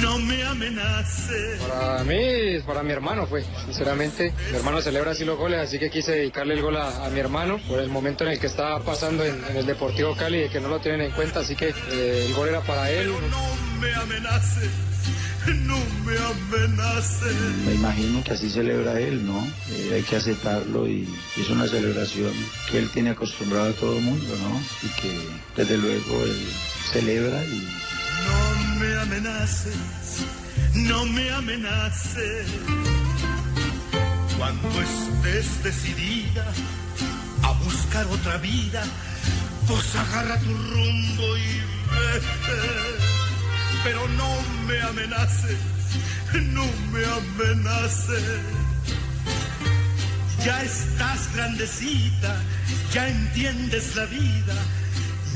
no me amenaces. Para mí, para mi hermano fue, sinceramente. Mi hermano celebra así los goles, así que quise dedicarle el gol a, a mi hermano por el momento en el que está pasando en, en el Deportivo Cali, de que no lo tienen en cuenta, así que eh, el gol era para él. No me amenaces, no me amenaces. Me imagino que así celebra él, ¿no? Eh, hay que aceptarlo y es una celebración que él tiene acostumbrado a todo el mundo, ¿no? Y que desde luego él celebra y No me amenaces, no me amenaces. Cuando estés decidida a buscar otra vida, pues agarra tu rumbo y vete. Pero no me amenaces, no me amenaces. Ya estás grandecita, ya entiendes la vida,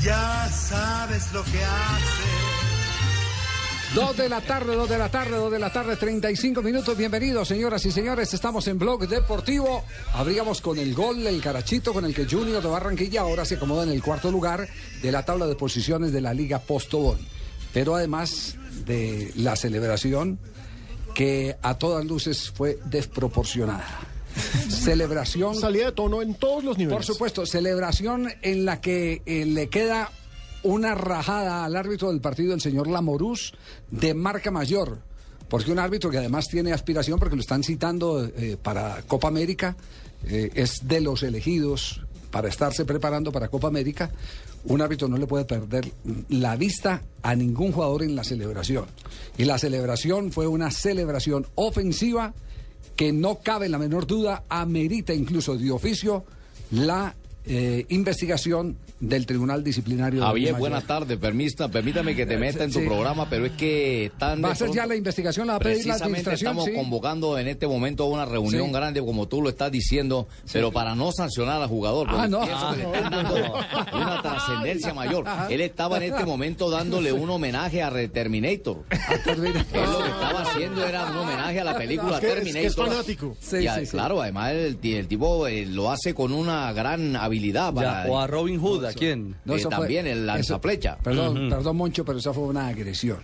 ya sabes lo que haces. Dos de la tarde, dos de la tarde, dos de la tarde, 35 minutos. Bienvenidos, señoras y señores. Estamos en Blog Deportivo. Abríamos con el gol, el carachito con el que Junior de Barranquilla ahora se acomoda en el cuarto lugar de la tabla de posiciones de la Liga Postobón. Pero además de la celebración que a todas luces fue desproporcionada. Celebración Salida de tono en todos los niveles. por supuesto, celebración en la que eh, le queda una rajada al árbitro del partido, el señor Lamorús, de marca mayor. Porque un árbitro que además tiene aspiración, porque lo están citando eh, para Copa América, eh, es de los elegidos para estarse preparando para Copa América. Un árbitro no le puede perder la vista a ningún jugador en la celebración. Y la celebración fue una celebración ofensiva que no cabe la menor duda, amerita incluso de oficio la eh, investigación del Tribunal Disciplinario. de Javier, buenas tardes. Permista, permítame que te meta en tu Sí. programa, pero es que tan ¿Va a ser ya la investigación? ¿La va a pedir la Precisamente administración? estamos Sí. convocando en este momento a una reunión Sí. grande, como tú lo estás diciendo, pero para no sancionar al jugador. Ah, no. le están dando una trascendencia mayor. Él estaba en este momento dándole un homenaje a Re- Terminator. Él lo que estaba haciendo era un homenaje a la película Es que- es que Terminator. es fanático. Sí, Y a- sí, sí. Claro, además el, el tipo eh, lo hace con una gran habilidad. Para, Ya, o a Robin Hood, ¿a quién? Eh, eso fue- también el lanzaflecha. Perdón, perdón, Moncho, pero esa fue una agresión.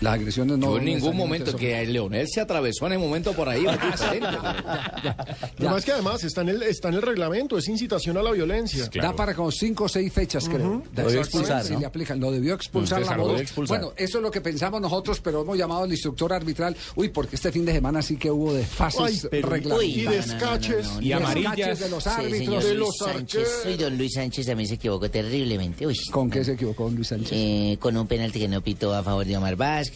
Las agresiones no. Yo en ningún momento que Leonel se atravesó en el momento por ahí. Lo más que además está en, el, está en el reglamento, es incitación a la violencia. Da para como cinco o seis fechas, creo. Lo debió expulsar, Si ¿no? le aplican, lo debió expulsar. La debió expulsar. Bueno, eso es lo que pensamos nosotros, pero hemos llamado al instructor arbitral. Uy, porque este fin de semana sí que hubo desfases reglamentarios. y descaches. Y descaches de los árbitros. de Luis los Sánchez, arqueros. soy don Luis Sánchez, también se equivocó terriblemente. Uy, ¿Con qué se equivocó Luis Sánchez? eh, con un penalti que no pitó a favor de Omar Vázquez,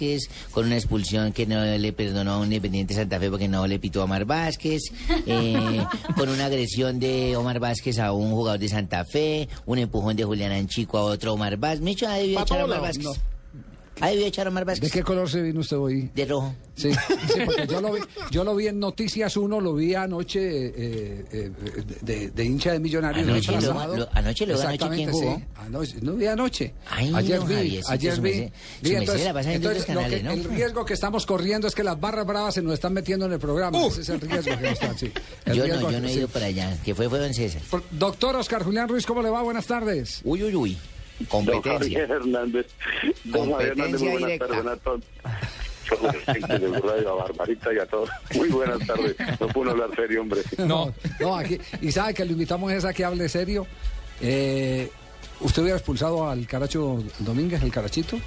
con una expulsión que no le perdonó a un Independiente Santa Fe porque no le pitó a Omar Vázquez, eh, con una agresión de Omar Vázquez a un jugador de Santa Fe, un empujón de Julián Anchico a otro Omar Vázquez. Micho, ha debido echar a Omar lados, Vázquez. Ha debido echar a Omar ¿De Vázquez. qué color se vino usted hoy? De rojo. Sí, sí, porque yo lo vi, yo lo vi en Noticias 1, lo vi anoche eh, eh, de, de hincha de Millonarios. Anoche sábado. lo- anoche luego, anoche, Exactamente, ¿quién jugó? sí. Anoche, no vi anoche. Ay, ayer no, vi, ayer vi. merced- vi, la entonces, lo el riesgo que estamos corriendo es que las barras bravas se nos están metiendo en el programa. Ese es el riesgo que nos están, sí. El Yo riesgo no, yo no he sí. ido para allá. Que fue, fue don César. Por- Doctor Oscar Julián Ruiz, ¿cómo le va? Buenas tardes. Uy, uy, uy. Don Competencia. Javier Hernández. Don Javier Hernández, muy buenas directa. tardes a todos. Yo, gente de Radio, a Barbarita y a todos. Muy buenas tardes. No puedo hablar serio, hombre. No, no, aquí. Y sabe que lo invitamos es a que hable serio. Eh, ¿Usted hubiera expulsado al Caracho Domínguez, el Carachito?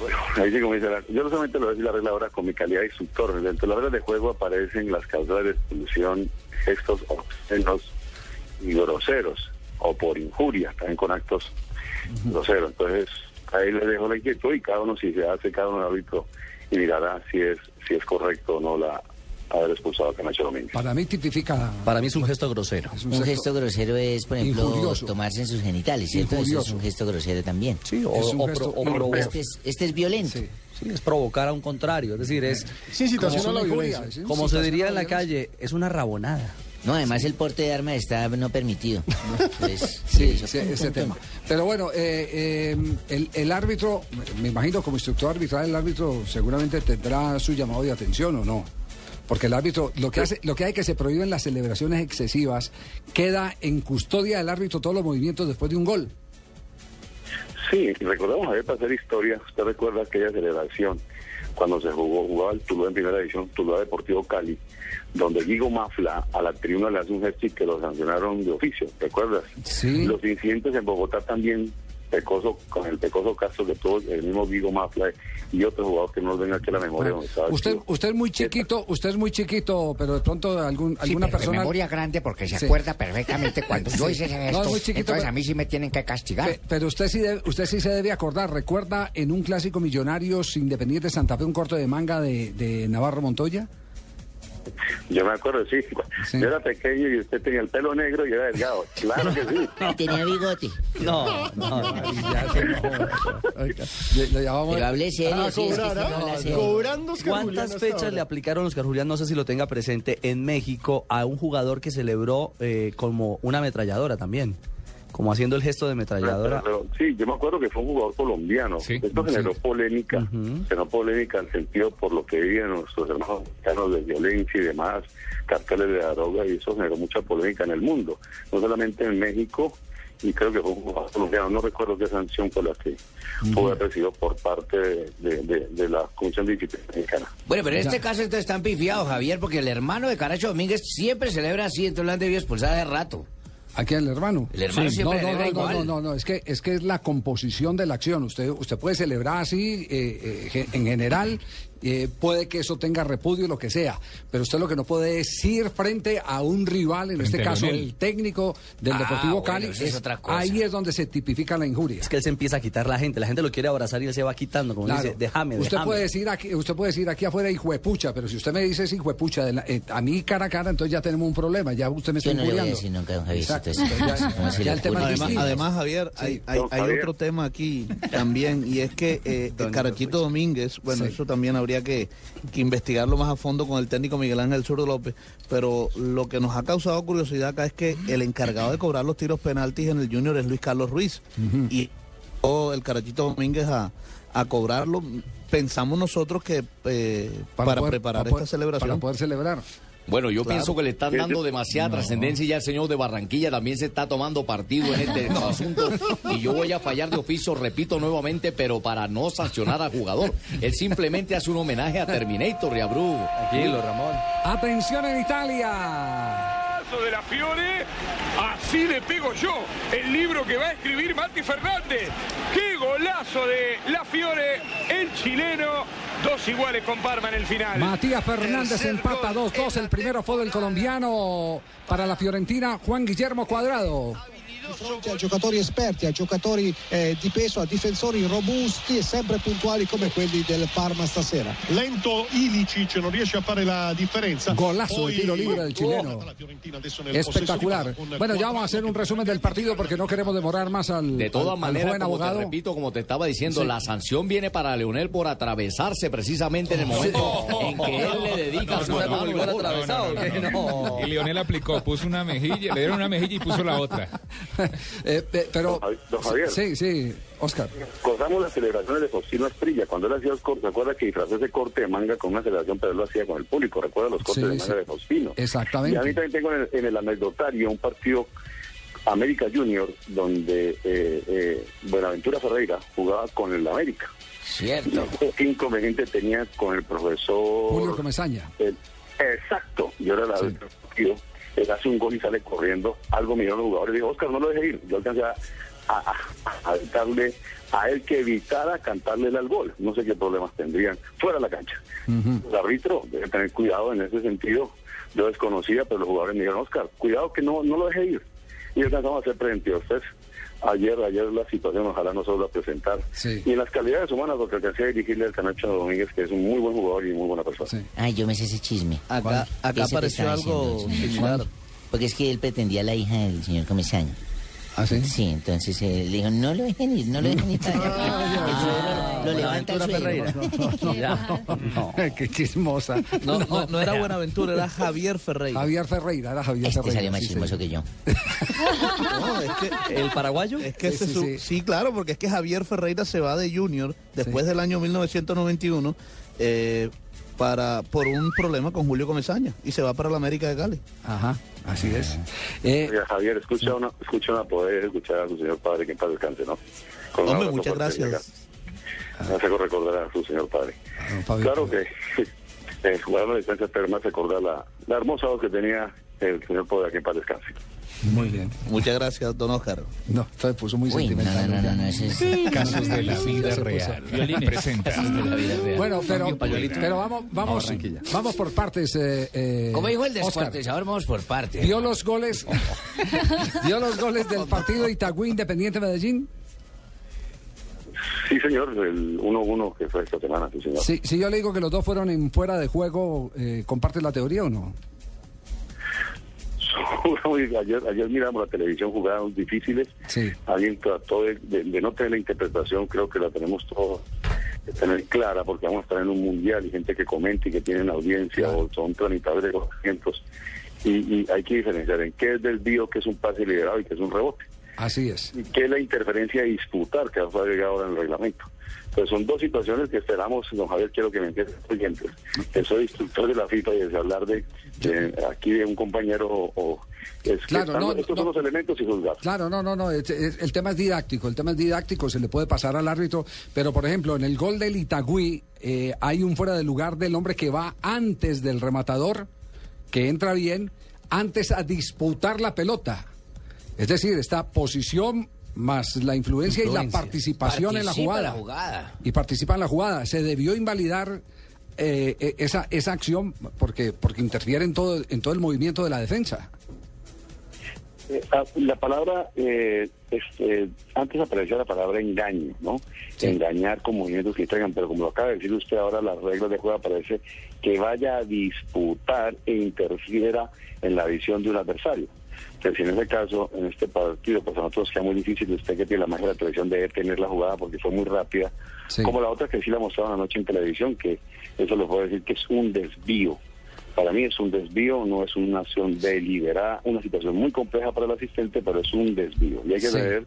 Bueno, ahí sí como dice la- Yo no solamente lo voy a decir la regla ahora con mi calidad de instructor. Dentro de la regla de juego aparecen las causas de expulsión, gestos obscenos y groseros, o por injuria, también con actos groseros. Entonces, ahí le dejo la inquietud y cada uno, si se hace, cada uno árbitro y mirará si es, si es correcto o no la, haber expulsado a Camacho Domínguez. Para mí tipifica... Para mí es un gesto grosero. un, gesto, grosero es, por ejemplo, Injurioso. tomarse en sus genitales, ¿cierto? Eso es un gesto grosero también. Sí, o, Es un o gesto o Este es, este es violento. sí, es provocar a un contrario. Es decir, es, Es incitación Como a la violencia. ¿sí? como se diría en la calle, es una rabonada. No, además el porte de armas está no permitido. Sí, sí, ese tema. Pero bueno, eh, eh, el, el árbitro, me imagino como instructor arbitral, el árbitro seguramente tendrá su llamado de atención o no. Porque el árbitro, lo que hace, lo que hay que se prohíben las celebraciones excesivas, queda en custodia del árbitro todos los movimientos después de un gol. Sí, recordamos a ver para hacer historia. Usted recuerda aquella celebración cuando se jugó, jugaba el Tuluá en primera división, Tuluá Deportivo Cali, donde Guigo Mafla a la tribuna le hace un gesto que lo sancionaron de oficio, ¿recuerdas? Sí. Los incidentes en Bogotá también, Pecoso, con el Pecoso Castro que tuvo el mismo Guigo Mafla y otro jugador que no nos venga aquí a la memoria. donde Usted, usted es muy chiquito, usted es muy chiquito, pero de pronto algún, Sí, alguna pero persona. memoria grande porque se Sí. acuerda perfectamente cuando yo Sí. hice No, esto. es muy chiquito, entonces pero- a mí sí me tienen que castigar. Pe- Pero usted sí, debe- usted sí se debe acordar. ¿Recuerda en un clásico Millonarios Independiente Santa Fe un corto de manga de, de Navarro Montoya? Yo me acuerdo, sí. Sí. Yo era pequeño y usted tenía el pelo negro y era delgado. Claro que sí. Tenía bigote. No, no, ya se no. Le llamamos- Pero hablé serio. Cobrando Oscar ¿Cuántas fechas le aplicaron Oscar Julián? No sé si lo tenga presente en México a un jugador que celebró eh, como una ametralladora también, como haciendo el gesto de ametralladora. Pero, sí, yo me acuerdo que fue un jugador colombiano. Sí. Esto generó polémica, generó polémica en sentido por lo que viven nuestros hermanos mexicanos de violencia y demás, carteles de droga, y eso generó mucha polémica en el mundo, no solamente en México, y creo que fue un jugador colombiano, no recuerdo qué sanción fue la que haber recibido por parte de, de- de- de la Comisión de Disciplina Mexicana. Bueno, pero en este caso estos están pifiados, Javier, porque el hermano de Caracho Domínguez siempre celebra así, entonces lo han debido expulsar de rato. Aquí el hermano. El hermano siempre no, no, no, no, igual. no, no, no, es que es que es la composición de la acción. Usted usted puede celebrar así eh, eh, en general, eh, puede que eso tenga repudio lo que sea, pero usted lo que no puede es ir frente a un rival, en Frente este caso el técnico del Ah, Deportivo Cali. eso es otra cosa. Ahí es donde se tipifica la injuria. Es que él se empieza a quitar la gente, la gente lo quiere abrazar y él se va quitando, como Claro. dice, déjame, usted déjame. puede decir aquí, usted puede decir aquí afuera hijuepucha, pero si usted me dice hijuepucha de la- eh, a mí cara a cara, entonces ya tenemos un problema, ya usted me está no injuriando. decir Además, Javier, hay, hay, Don hay Javier. otro tema aquí también, y es que eh, el Carachito Domínguez, bueno, Sí. eso también habría que, que investigarlo más a fondo con el técnico Miguel Ángel Zurdo López, pero lo que nos ha causado curiosidad acá es que el encargado de cobrar los tiros penaltis en el Junior es Luis Carlos Ruiz, y o el Carachito Domínguez a, a cobrarlo. Pensamos nosotros que eh, para, poder- preparar para esta poder- celebración... Para poder celebrar. Bueno, yo Claro. pienso que le están dando demasiada trascendencia y ya el señor de Barranquilla también se está tomando partido en este asunto y yo voy a fallar de oficio, repito nuevamente, pero para no sancionar al jugador. Él simplemente hace un homenaje a Terminator y a Bru. Tranquilo, Ramón. Atención en Italia. De la Fiore, así le pego yo, el libro que va a escribir Mati Fernández. ¡Qué golazo de la Fiore, el chileno! Dos iguales con Parma en el final. Matías Fernández empata 2-2. El primero fue del colombiano para la Fiorentina, Juan Guillermo Cuadrado. Di fronte a giocatori esperti, a giocatori eh, di peso, a difensori robusti e sempre puntuali come quelli del Parma stasera. Lento Ilicic non riesce a fare la differenza. Golazo Poi- de tiro libre del chileno. Nel Espectacular. Bueno, ya vamos a hacer un resumen del partido porque no queremos demorar más al, De todas al- al maneras, como te abogado. repito, como te estaba diciendo, Sí. la sanción viene para Leonel por atravesarse precisamente en el momento en que él le dedica a su No, no, hermano. el gol. atravesado. Y Lionel aplicó, puso una mejilla, le dieron una mejilla y puso la otra. Eh, eh, pero, Don Javi- don Javier. sí, sí, Oscar. Gozamos las celebraciones de Faustino Esprilla. Cuando él hacía los cortes, ¿se acuerda que disfrazó ese corte de manga con una celebración, pero él lo hacía con el público? ¿Recuerda los cortes Sí, de manga sí. de Faustino? Exactamente. Y a mí también tengo en el, en el anecdotario un partido América Junior, donde eh, eh, Buenaventura Ferreira jugaba con el América. Cierto. ¿Qué inconveniente tenía con el profesor? Julio Comesaña. El- exacto, yo era la del partido. Él hace un gol y sale corriendo. Algo dieron los jugadores. Dijo, Oscar, no lo deje ir. Yo alcancé a, a, a- a evitarle a él que evitara cantarle al gol. No sé qué problemas tendrían fuera de la cancha. El árbitro debe tener cuidado en ese sentido. Yo desconocía, pero los jugadores me dijeron, Oscar, cuidado que no, no lo deje ir. Y alcanzamos a hacer preventivos. Entonces, Ayer, ayer la situación ojalá no se vuelva a presentar. Sí. Y en las calidades humanas, porque alcancé a dirigirle al Canacho Domínguez, que es un muy buen jugador y muy buena persona. Ay, yo me sé ese chisme. Acá, apareció algo similar. Porque es que él pretendía a la hija del señor Comesaña. ¿Ah, sí? Sí, entonces eh, le dijo, no lo dejen ir, no lo dejen ir para allá. El suegro lo levanta el suegro. Ferreira. Qué chismosa. No, no, no era Buenaventura, era Javier Ferreira. Javier Ferreira, era Javier Este Ferreira. salió más sí, chismoso que yo. No, es que, ¿El paraguayo? es que Sí, se sí, su- sí. sí, claro, porque es que Javier Ferreira se va de Junior después del año 1991 eh, para por un problema con Julio Comesaña y se va para la América de Cali. Ajá, así es. Eh, Javier, escucha una, escucha una poder escuchar a su señor padre, que en paz descanse, ¿no? Con Hombre, muchas gracias. Me hace recordar a su señor padre. Claro que eh, jugar a la distancia, pero hace recordar la, la hermosa voz que tenía el señor padre, que en paz descanse. Muy bien. Muchas gracias, don Oscar. No, se puso muy Uy, no, no, sentimental. no, no, no, ese es... Casos de la vida real. Presenta. Casos de la vida real. Bueno, pero, pero vamos, vamos, Barranquilla. vamos por partes. Eh, eh, Como dijo el Oscar. descuartizador, vamos por partes. ¿Vio los goles? ¿Vio los goles del partido Itagüí Independiente Medellín? Sí, señor, el 1-1 que fue esta semana, sí, señor. Si, si yo le digo que los dos fueron en fuera de juego, eh, ¿comparte la teoría o no? ayer, ayer miramos la televisión, jugadas difíciles. Sí. Alguien trató de, de- de no tener la interpretación, creo que la tenemos todos que tener clara, porque vamos a estar en un mundial y gente que comenta y que tienen audiencia o son tramitadores de conocimientos. Y, y hay que diferenciar en qué es desvío, qué es un pase liberado y qué es un rebote. Así es. y qué es la interferencia disputar que fue agregado ahora en el reglamento. Entonces son dos situaciones que esperamos, don Javier, quiero que me entiendan los oyentes, que soy instructor de la FIFA y desde hablar de, de aquí de un compañero o, o- es que Claro, están- no, estos no. son los elementos y juzgar. Claro, no, no, no. es- es- el tema es didáctico. El tema es didáctico. Se le puede pasar al árbitro. Pero, por ejemplo, en el gol del Itagüí eh, hay un fuera de lugar del hombre que va antes del rematador, que entra bien, antes a disputar la pelota. Es decir, esta posición más la influencia, y la participación en la jugada. en la jugada. Y participa en la jugada. Se debió invalidar eh, eh, esa, esa acción porque, porque interfiere en todo, en todo el movimiento de la defensa. Eh, ah, la palabra, eh, este, antes aparecía la palabra engaño, ¿no? Engañar con movimientos que traigan, pero como lo acaba de decir usted ahora, las reglas de juego aparece que vaya a disputar e interfiera en la visión de un adversario. Entonces, en ese caso, en este partido, pues a nosotros queda muy difícil, usted que tiene la magia de la televisión debe tener la jugada porque fue muy rápida, Sí. como la otra que sí la mostraron anoche en televisión, que eso lo puedo decir que es un desvío. Para mí es un desvío, no es una acción deliberada, una situación muy compleja para el asistente, pero es un desvío. Y hay que Sí. ver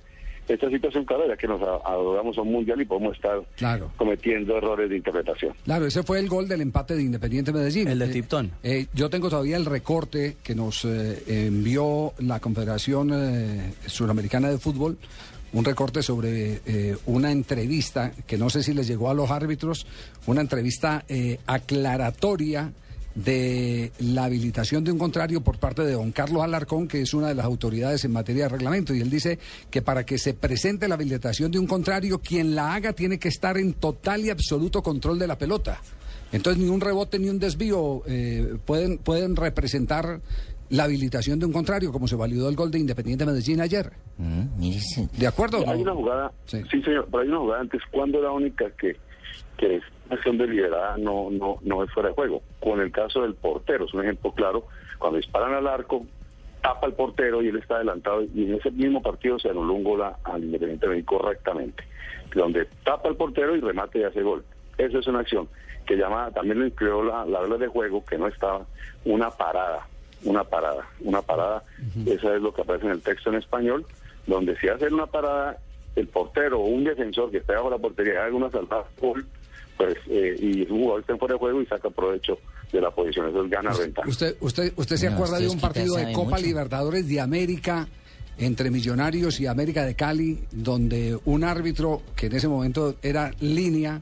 esta situación, claro, ya que nos adoramos a un mundial y podemos estar Claro. cometiendo errores de interpretación. Claro, ese fue el gol del empate de Independiente Medellín. El de Eh, Tipton. eh, yo tengo todavía el recorte que nos eh, envió la Confederación eh, Suramericana de Fútbol, un recorte sobre eh, una entrevista que no sé si les llegó a los árbitros, una entrevista eh, aclaratoria de la habilitación de un contrario por parte de don Carlos Alarcón, que es una de las autoridades en materia de reglamento, y él dice que para que se presente la habilitación de un contrario, quien la haga tiene que estar en total y absoluto control de la pelota. Entonces ni un rebote ni un desvío eh, pueden, pueden representar la habilitación de un contrario, como se validó el gol de Independiente Medellín ayer. ¿De acuerdo? no? Hay una jugada, sí. señor, pero hay una jugada antes, cuando la única que, que acción deliberada no, no, no es fuera de juego. Con el caso del portero, es un ejemplo claro, cuando disparan al arco, tapa el portero y él está adelantado, y en ese mismo partido se anuló un gol al Independiente Medellín correctamente, donde tapa el portero y remate y hace gol. Esa es una acción que llama, también lo incluyó la, la regla de juego, que no estaba una parada, una parada, una parada, esa es lo que aparece en el texto en español, donde si hace una parada, el portero o un defensor que esté bajo la portería haga una saltada gol, pues, eh, y un jugador está en fuera de juego y saca provecho de la posición, eso es gana renta. ¿Usted, usted, usted se No, acuerda usted de un partido de Copa mucho. Libertadores de América entre Millonarios y América de Cali, donde un árbitro que en ese momento era línea,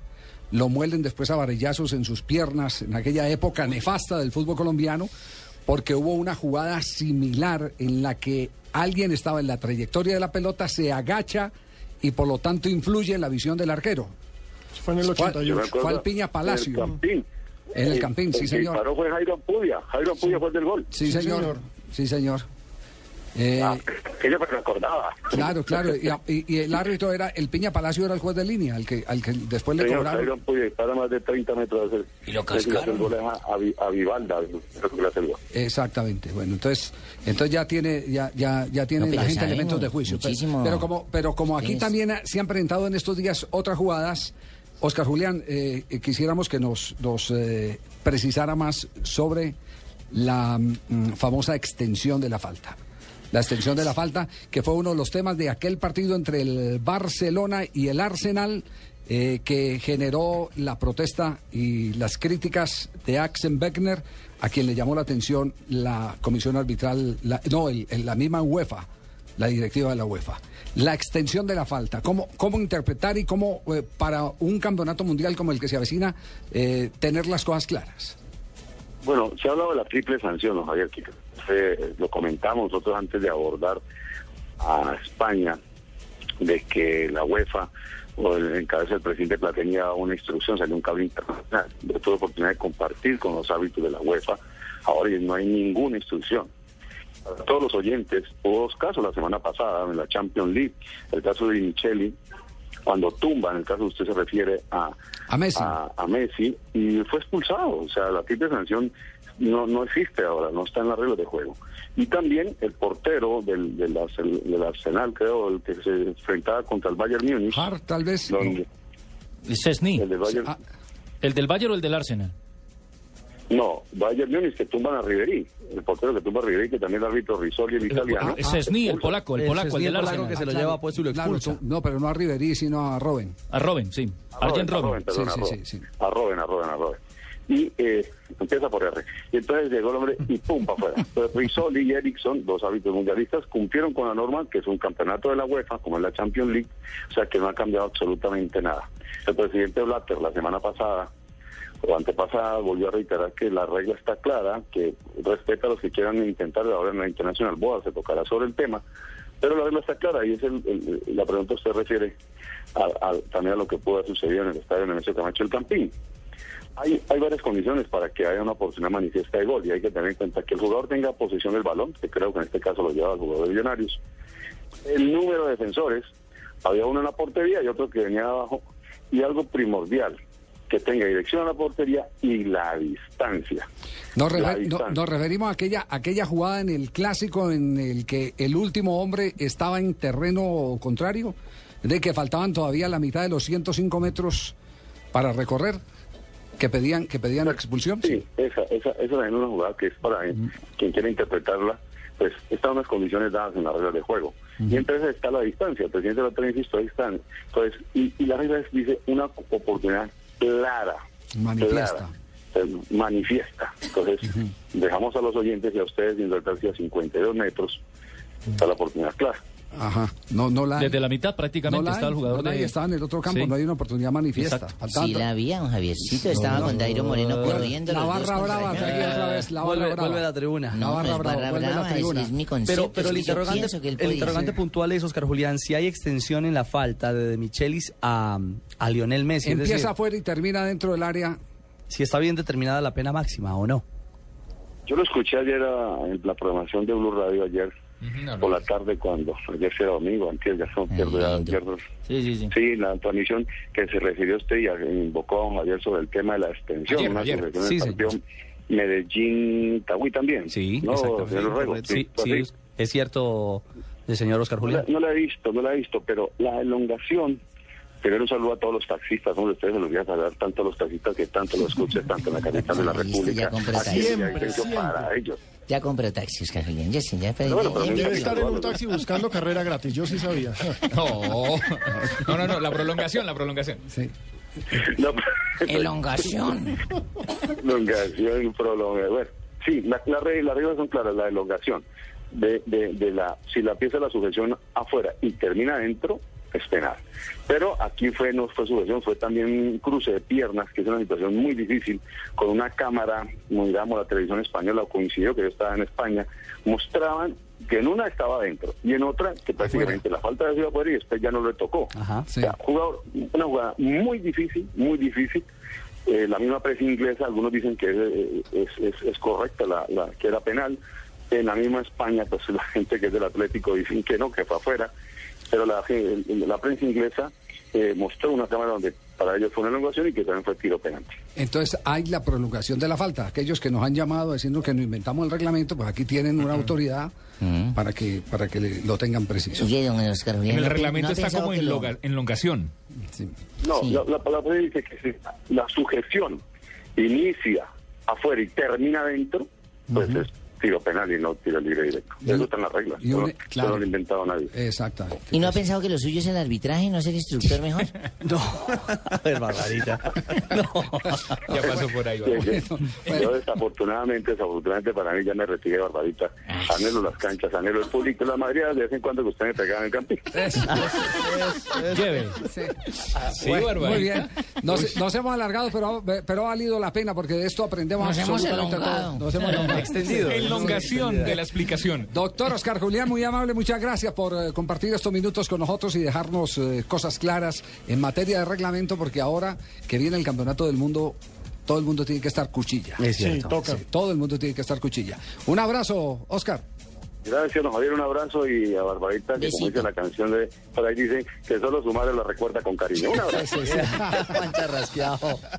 lo muelden después a varillazos en sus piernas, en aquella época nefasta del fútbol colombiano, porque hubo una jugada similar en la que alguien estaba en la trayectoria de la pelota, se agacha y por lo tanto influye en la visión del arquero. Fue en el 88. Fue al Piña Palacio. En el Campín. En el Campín, sí, que señor. disparó fue Jairo Ampudia. Jairo Ampudia fue el del gol. Sí, señor. Sí, señor. Eh, Ah, que yo me recordaba. Claro, claro. Y, y- y el árbitro era, el Piña Palacio era el juez de línea, al que, al que después le Señor, cobraron. Tyron Puy para más de 30 metros de hacer. Y lo cascaron. goles a, a, Vi- a Vivalda, el gol. Exactamente. Bueno, entonces, entonces ya tiene, ya, ya, ya tiene No, la gente sabemos elementos de juicio. Pero- muchísimo. Pero, como, pero como aquí también se han presentado en estos días otras jugadas, Oscar Julián, eh, eh, quisiéramos que nos, nos eh, precisara más sobre la mm, famosa extensión de la falta. La extensión de la falta, que fue uno de los temas de aquel partido entre el Barcelona y el Arsenal, eh, que generó la protesta y las críticas de Axel Beckner, a quien le llamó la atención la comisión arbitral, la- no, el- la misma UEFA, la directiva de la UEFA. La extensión de la falta, cómo, cómo interpretar y cómo, eh, para un campeonato mundial como el que se avecina, eh, tener las cosas claras. Bueno, se ha hablado de la triple sanción, ¿no, Javier, que lo comentamos nosotros antes de abordar a España, de que la UEFA, o en cabeza del presidente Platini, daba una instrucción, salió un cable internacional. Yo tuve oportunidad de compartir con los hábitos de la UEFA, ahora no hay ninguna instrucción. Para todos los oyentes, hubo dos casos la semana pasada en la Champions League, el caso de Micheli, cuando tumba, en el caso que usted se refiere a, a Messi. a, a Messi y fue expulsado. O sea, la triple sanción no, no existe ahora, no está en las reglas de juego. Y también el portero del, del, Arsenal, del Arsenal, creo, el que se enfrentaba contra el Bayern Múnich. tal vez. Donde, el del Bayern, Ah. ¿El del Bayern o el del Arsenal? No, Bayern Múnich que tumban a Ribery, el portero que tumba a Ribery, que también el árbitro Risoli, el italiano. Es Cesny, el polaco, el polaco, el del Arsenal. que se lo lleva puesto y lo Claro, expulsa. no, pero no a Riverí, sino a Robin. A Robin, sí. Arjen a Robin. perdón, Sí, a sí, Robin. sí, sí. A Robin, a Robin. Y eh, empieza por R. Y entonces llegó el hombre y pum, para afuera. Entonces Rizzoli y Eriksson, dos hábitos mundialistas, cumplieron con la norma que es un campeonato de la UEFA, como es la Champions League, o sea que no ha cambiado absolutamente nada. El presidente Blatter la semana pasada o antepasada volvió a reiterar que la regla está clara, que respeta a los que quieran intentar ahora en la Internacional Boa, se tocará sobre el tema, pero la regla está clara y es el, la pregunta usted refiere a- también a lo que pudo haber en el estadio Nemesio Camacho el Campín. Hay, hay varias condiciones para que haya una oportunidad manifiesta de gol y hay que tener en cuenta que el jugador tenga posesión del balón, que creo que en este caso lo lleva el jugador de Millonarios. El número de defensores, había uno en la portería y otro que venía abajo, y algo primordial, que tenga dirección a la portería y la distancia. Nos, La refer- no- distancia. nos referimos a aquella, aquella jugada en el clásico en el que el último hombre estaba en terreno contrario, de que faltaban todavía la mitad de los 105 metros para recorrer, que pedían, que pedían expulsión. Sí, esa, esa, esa también es una jugada que es para quien quiera interpretarla, pues están unas condiciones dadas en las reglas de juego. Y esas está la distancia, el presidente lo tiene insisto, ahí están. Entonces, y, y la regla es- dice una oportunidad clara. Manifiesta. clara, eh, manifiesta. Entonces, dejamos a los oyentes y a ustedes invertirse a 52 metros, está la oportunidad clara. Ajá. No, no la Desde la mitad prácticamente no la está el jugador no la de... estaba en el otro campo, Sí. no hay una oportunidad manifiesta. Sí la había, un Javiercito. Estaba No, con Dairo Moreno no, corriendo. La barra brava, otra vez, la barra Vuelve, brava. vuelve la tribuna. La No, barra no es brava, barra vuelve la brava, es, tribuna. es mi concepto. Pero, pero el interrogante, que él el interrogante puntual es, Oscar Julián, si hay extensión en la falta de, de Michelis a, a Lionel Messi. es Empieza decir, afuera y termina dentro del área. si está bien determinada la pena máxima o no. Yo lo escuché ayer a- en la programación de Blue Radio ayer por la tarde cuando ayer era domingo, antes ya son pierdo. Sí, sí, sí. Sí, la transmisión que se refirió usted y invocó a don Javier sobre el tema de la extensión, Ayer, una ayer. sucesión Sí, del partido Medellín Tagüí también. Sí, no, exactamente. Rego, Sí, es- cierto, el señor Oscar No la, Julián. no la he visto, no la he visto, pero la elongación. Primero un saludo a todos los taxistas, ¿no? Ustedes se los voy a saber tanto a los taxistas que tanto lo escuchan, tanto en la capital de la viste, República. para ellos. Ya compró taxi, Oscar Julián. Ya sí, ya pedí. Bueno, ya- nunca Debe estar en un taxi buscando carrera gratis, yo sí sabía. No, no, no, no, la prolongación, la prolongación. Sí. No, Elongación. elongación, prolongación. Bueno, sí, la- la las reglas son claras, la elongación. De, de, de la, si la pieza de la sujeción afuera y termina adentro, es penal. Pero aquí fue no fue sujeción, fue también un cruce de piernas, que es una situación muy difícil, con una cámara, como digamos la televisión española, coincidió que yo estaba en España, mostraban que en una estaba adentro y en otra que prácticamente la falta de sido afuera y después ya no le tocó. Ajá. Sí. O sea, jugador, una jugada muy difícil, muy difícil. Eh, la misma prensa inglesa, algunos dicen que es, es, es- es correcta, la, la- que era penal. En la misma España, pues la gente que es del Atlético dicen que no, que fue afuera, pero la, la prensa inglesa eh, mostró una cámara donde para ellos fue una elongación y que también fue tiro penalti. Entonces hay la prolongación de la falta. Aquellos que nos han llamado diciendo que no inventamos el reglamento, pues aquí tienen una autoridad para que para que le- lo tengan preciso. Oye, don Oscar el ¿no pi- reglamento no está como en lo- longa- elongación. No, Sí. la, la palabra dice que si la sujeción inicia afuera y termina adentro, pues es tiro penal y no tiro libre directo. Eso está en las reglas. y un- no, eso claro. no lo ha inventado nadie. Exactamente. ¿Y no ha pensado que lo suyo es el arbitraje, no ser instructor mejor? A ver, Barbarita. Ya pasó por ahí. Sí, sí. Yo desafortunadamente, desafortunadamente para mí ya me retiré barbarita. Anhelo las canchas, anhelo el público, la mayoría de vez en cuando que usted me pegaba en el campito. Lleve. Sí. Sí, Bueno, Barbarita. muy bien. Nos, nos hemos alargado, pero, pero ha valido la pena porque de esto aprendemos Nos hemos absolutamente elongado. todo. Nos hemos. Extendido. Elongación de la explicación. Doctor Oscar Julián, muy amable, muchas gracias por eh, compartir estos minutos con nosotros y dejarnos eh, cosas claras en materia de reglamento, porque ahora que viene el Campeonato del Mundo, todo el mundo tiene que estar cuchilla. Es Sí, cierto. toca. Sí, todo el mundo tiene que estar cuchilla. Un abrazo, Oscar. Gracias, don Javier, un abrazo y a Barbarita, que como dice la canción de, por ahí dicen que solo su madre la recuerda con cariño. Un abrazo. Juan Charrasqueado.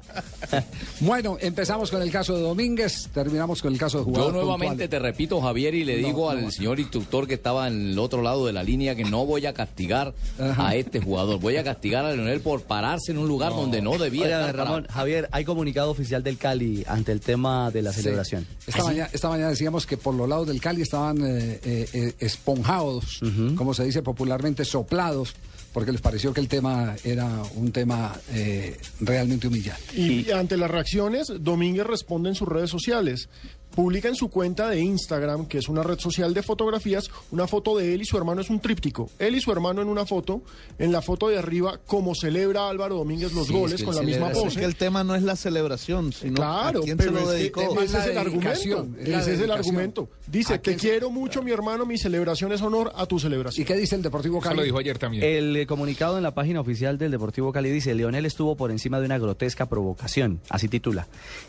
Bueno, empezamos con el caso de Domínguez, terminamos con el caso de Yo jugador nuevamente te repito, Javier, y le digo al señor instructor que estaba en el otro lado de la línea que no voy a castigar a este jugador. Voy a castigar a Leonel por pararse en un lugar donde no debía Oiga, estar Ramón, Javier, hay comunicado oficial del Cali ante el tema de la Sí. celebración. Esta, mañana, esta mañana decíamos que por los lados del Cali estaban eh, eh, eh, esponjados, como se dice popularmente, soplados, porque les pareció que el tema era un tema eh, realmente humillante. Y, ante las reacciones, Domínguez responde en sus redes sociales. Publica en su cuenta de Instagram, que es una red social de fotografías, una foto de él y su hermano. Es un tríptico. Él y su hermano en una foto. En la foto de arriba, como celebra Álvaro Domínguez los Sí, es goles que con la misma pose. Es que el tema no es la celebración, sino Claro, a quién se pero lo es que dedicó. ese es el la argumento. es Ese es el argumento. Dice, ¿A te quiero mucho, mi hermano, mi celebración es honor a tu celebración. ¿Y qué dice el Deportivo Eso Cali? lo dijo ayer también. El eh, comunicado en la página oficial del Deportivo Cali dice, Leonel estuvo por encima de una grotesca provocación, así titula,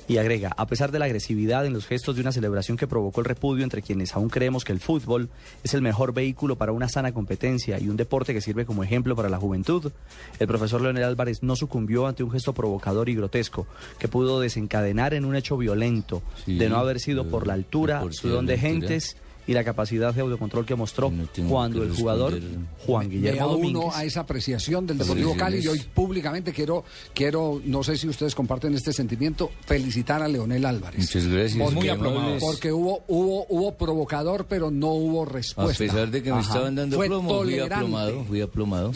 y agrega, a pesar de la agresividad en los gestos de una celebración que provocó el repudio entre quienes aún creemos que el fútbol es el mejor vehículo para una sana competencia y un deporte que sirve como ejemplo para la juventud, el profesor Leonel Álvarez no sucumbió ante un gesto provocador y grotesco que pudo desencadenar en un hecho violento Sí, de no haber sido por la altura, por su ser don de gentes y la capacidad de autocontrol que mostró tengo cuando que el jugador. Juan Me Guillermo uno Domínguez a esa apreciación del Deportivo Cali y hoy públicamente quiero, quiero, no sé si ustedes comparten este sentimiento, felicitar a Leonel Álvarez. Muchas gracias. Porque, Muy aplomado. porque hubo, hubo, hubo provocador, pero no hubo A respuesta. pesar de que me Ajá. estaban dando Fue plomo, fui tolerante. aplomado, fui aplomado.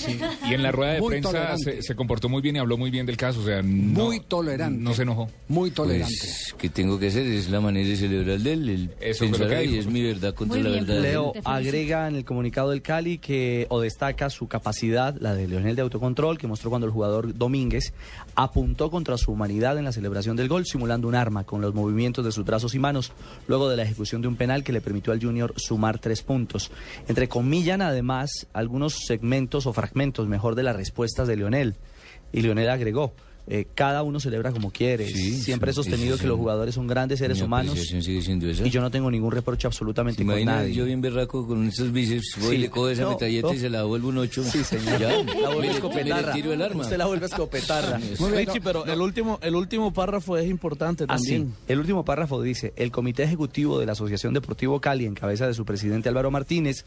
Y en la rueda de Muy prensa se, se comportó muy bien y habló muy bien del caso. O sea, no, Muy tolerante. No se enojó. Muy tolerante. Pues, ¿qué tengo que hacer? Es la manera de celebrar de él. Él Eso fue lo pensará que y dijo. es mi verdad contra la verdad. Leo agrega en el comunicado del Cali que o destaca su capacidad, la de Leonel de autocontrol, que mostró cuando el jugador Domínguez apuntó contra su humanidad en la celebración del gol, simulando un arma con los movimientos de sus brazos y manos, luego de la ejecución de un penal que le permitió al Junior sumar tres puntos. Entre comillan, además, algunos segmentos o fragmentos, mejor, de las respuestas de Leonel. Y Leonel agregó. Eh, cada uno celebra como quiere. Sí, Siempre he sí, sostenido sí, que los jugadores son grandes seres Mi humanos apreciación sigue siendo esa. y yo no tengo ningún reproche absolutamente ¿Se con imagina nadie. yo bien berraco con esos bíceps? Voy Sí. y le cojo esa No, metralleta no. y se la vuelvo un ocho. Sí, señor. Ya, La vuelve escopetarra. tiro el arma. Usted la vuelve escopetarra. Richie, pero el último, el último párrafo es importante Así, también. el último párrafo dice, el Comité Ejecutivo de la Asociación Deportivo Cali, en cabeza de su presidente Álvaro Martínez,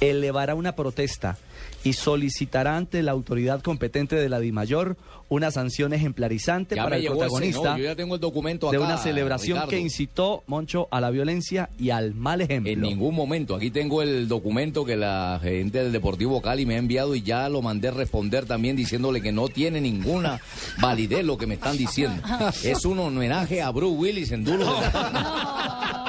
elevará una protesta y solicitará ante la autoridad competente de la DIMAYOR una sanción ejemplarizante Ya para el llegó ese, protagonista no, yo ya tengo el documento de acá, una celebración Ricardo. que incitó, Moncho, a la violencia y al mal ejemplo. En ningún momento. Aquí tengo el documento que la gente del Deportivo Cali me ha enviado y ya lo mandé responder también diciéndole que no tiene ninguna validez lo que me están diciendo. Es un homenaje a Bruce Willis en Duro de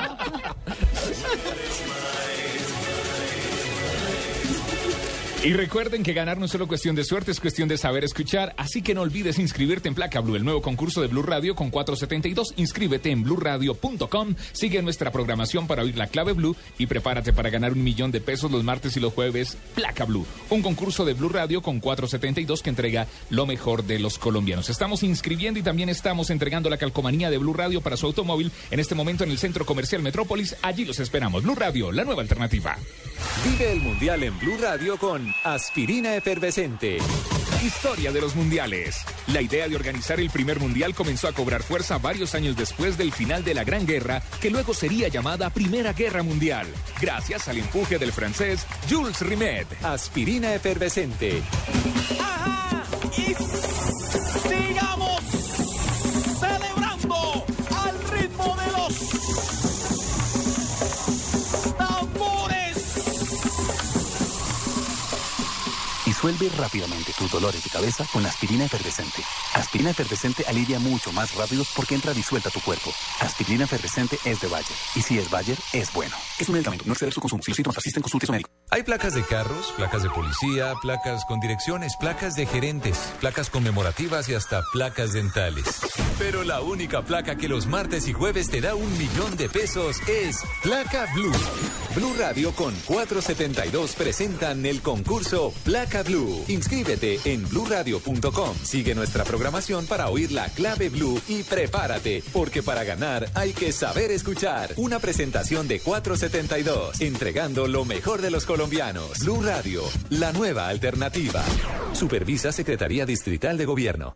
Y recuerden que ganar no es solo cuestión de suerte, es cuestión de saber escuchar. Así que no olvides inscribirte en Placa Blue, el nuevo concurso de Blue Radio con 472. Inscríbete en bluradio.com. Sigue nuestra programación para oír la clave Blue y prepárate para ganar un millón de pesos los martes y los jueves. Placa Blue, un concurso de Blue Radio con 472 que entrega lo mejor de los colombianos. Estamos inscribiendo y también estamos entregando la calcomanía de Blue Radio para su automóvil en este momento en el Centro Comercial Metrópolis. Allí los esperamos. Blue Radio, la nueva alternativa. Vive el Mundial en Blue Radio con Aspirina Efervescente. Historia de los mundiales. La idea de organizar el primer mundial comenzó a cobrar fuerza varios años después del final de la Gran Guerra, que luego sería llamada Primera Guerra Mundial, gracias al empuje del francés Jules Rimet. Aspirina Efervescente. Y Disuelve rápidamente tus dolores de cabeza con aspirina efervescente. Aspirina efervescente alivia mucho más rápido porque entra disuelta a tu cuerpo. Aspirina efervescente es de Bayer. Y si es Bayer, es bueno. Es un medicamento. No exceder su consumo. Si los síntomas persisten, consulte a su médico. Hay placas de carros, placas de policía, placas con direcciones, placas de gerentes, placas conmemorativas y hasta placas dentales. Pero la única placa que los martes y jueves te da un millón de pesos es Placa Blue. Blue Radio con 472 presentan el concurso Placa Blue. Inscríbete en bluradio.com. Sigue nuestra programación para oír la clave Blue y prepárate, porque para ganar hay que saber escuchar. Una presentación de 472, entregando lo mejor de los colombianos. Blue Radio, la nueva alternativa. Supervisa Secretaría Distrital de Gobierno.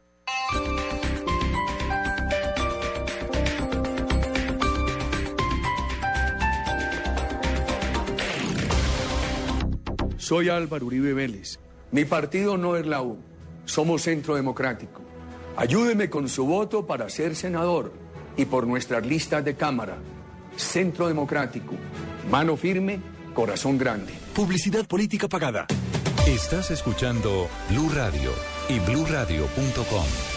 Soy Álvaro Uribe Vélez. Mi partido no es la U. Somos Centro Democrático. Ayúdeme con su voto para ser senador y por nuestras listas de Cámara. Centro Democrático. Mano firme, corazón grande. Publicidad política pagada. Estás escuchando Blue Radio y bluradio.com.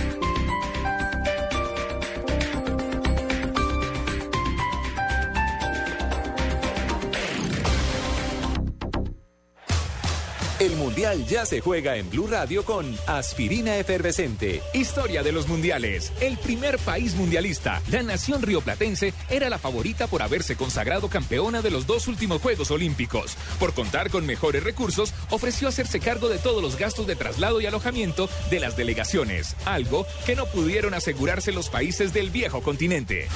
El Mundial ya se juega en Blue Radio con Aspirina Efervescente. Historia de los mundiales. El primer país mundialista, la nación rioplatense, era la favorita por haberse consagrado campeona de los dos últimos Juegos Olímpicos. Por contar con mejores recursos, ofreció hacerse cargo de todos los gastos de traslado y alojamiento de las delegaciones, algo que no pudieron asegurarse los países del viejo continente.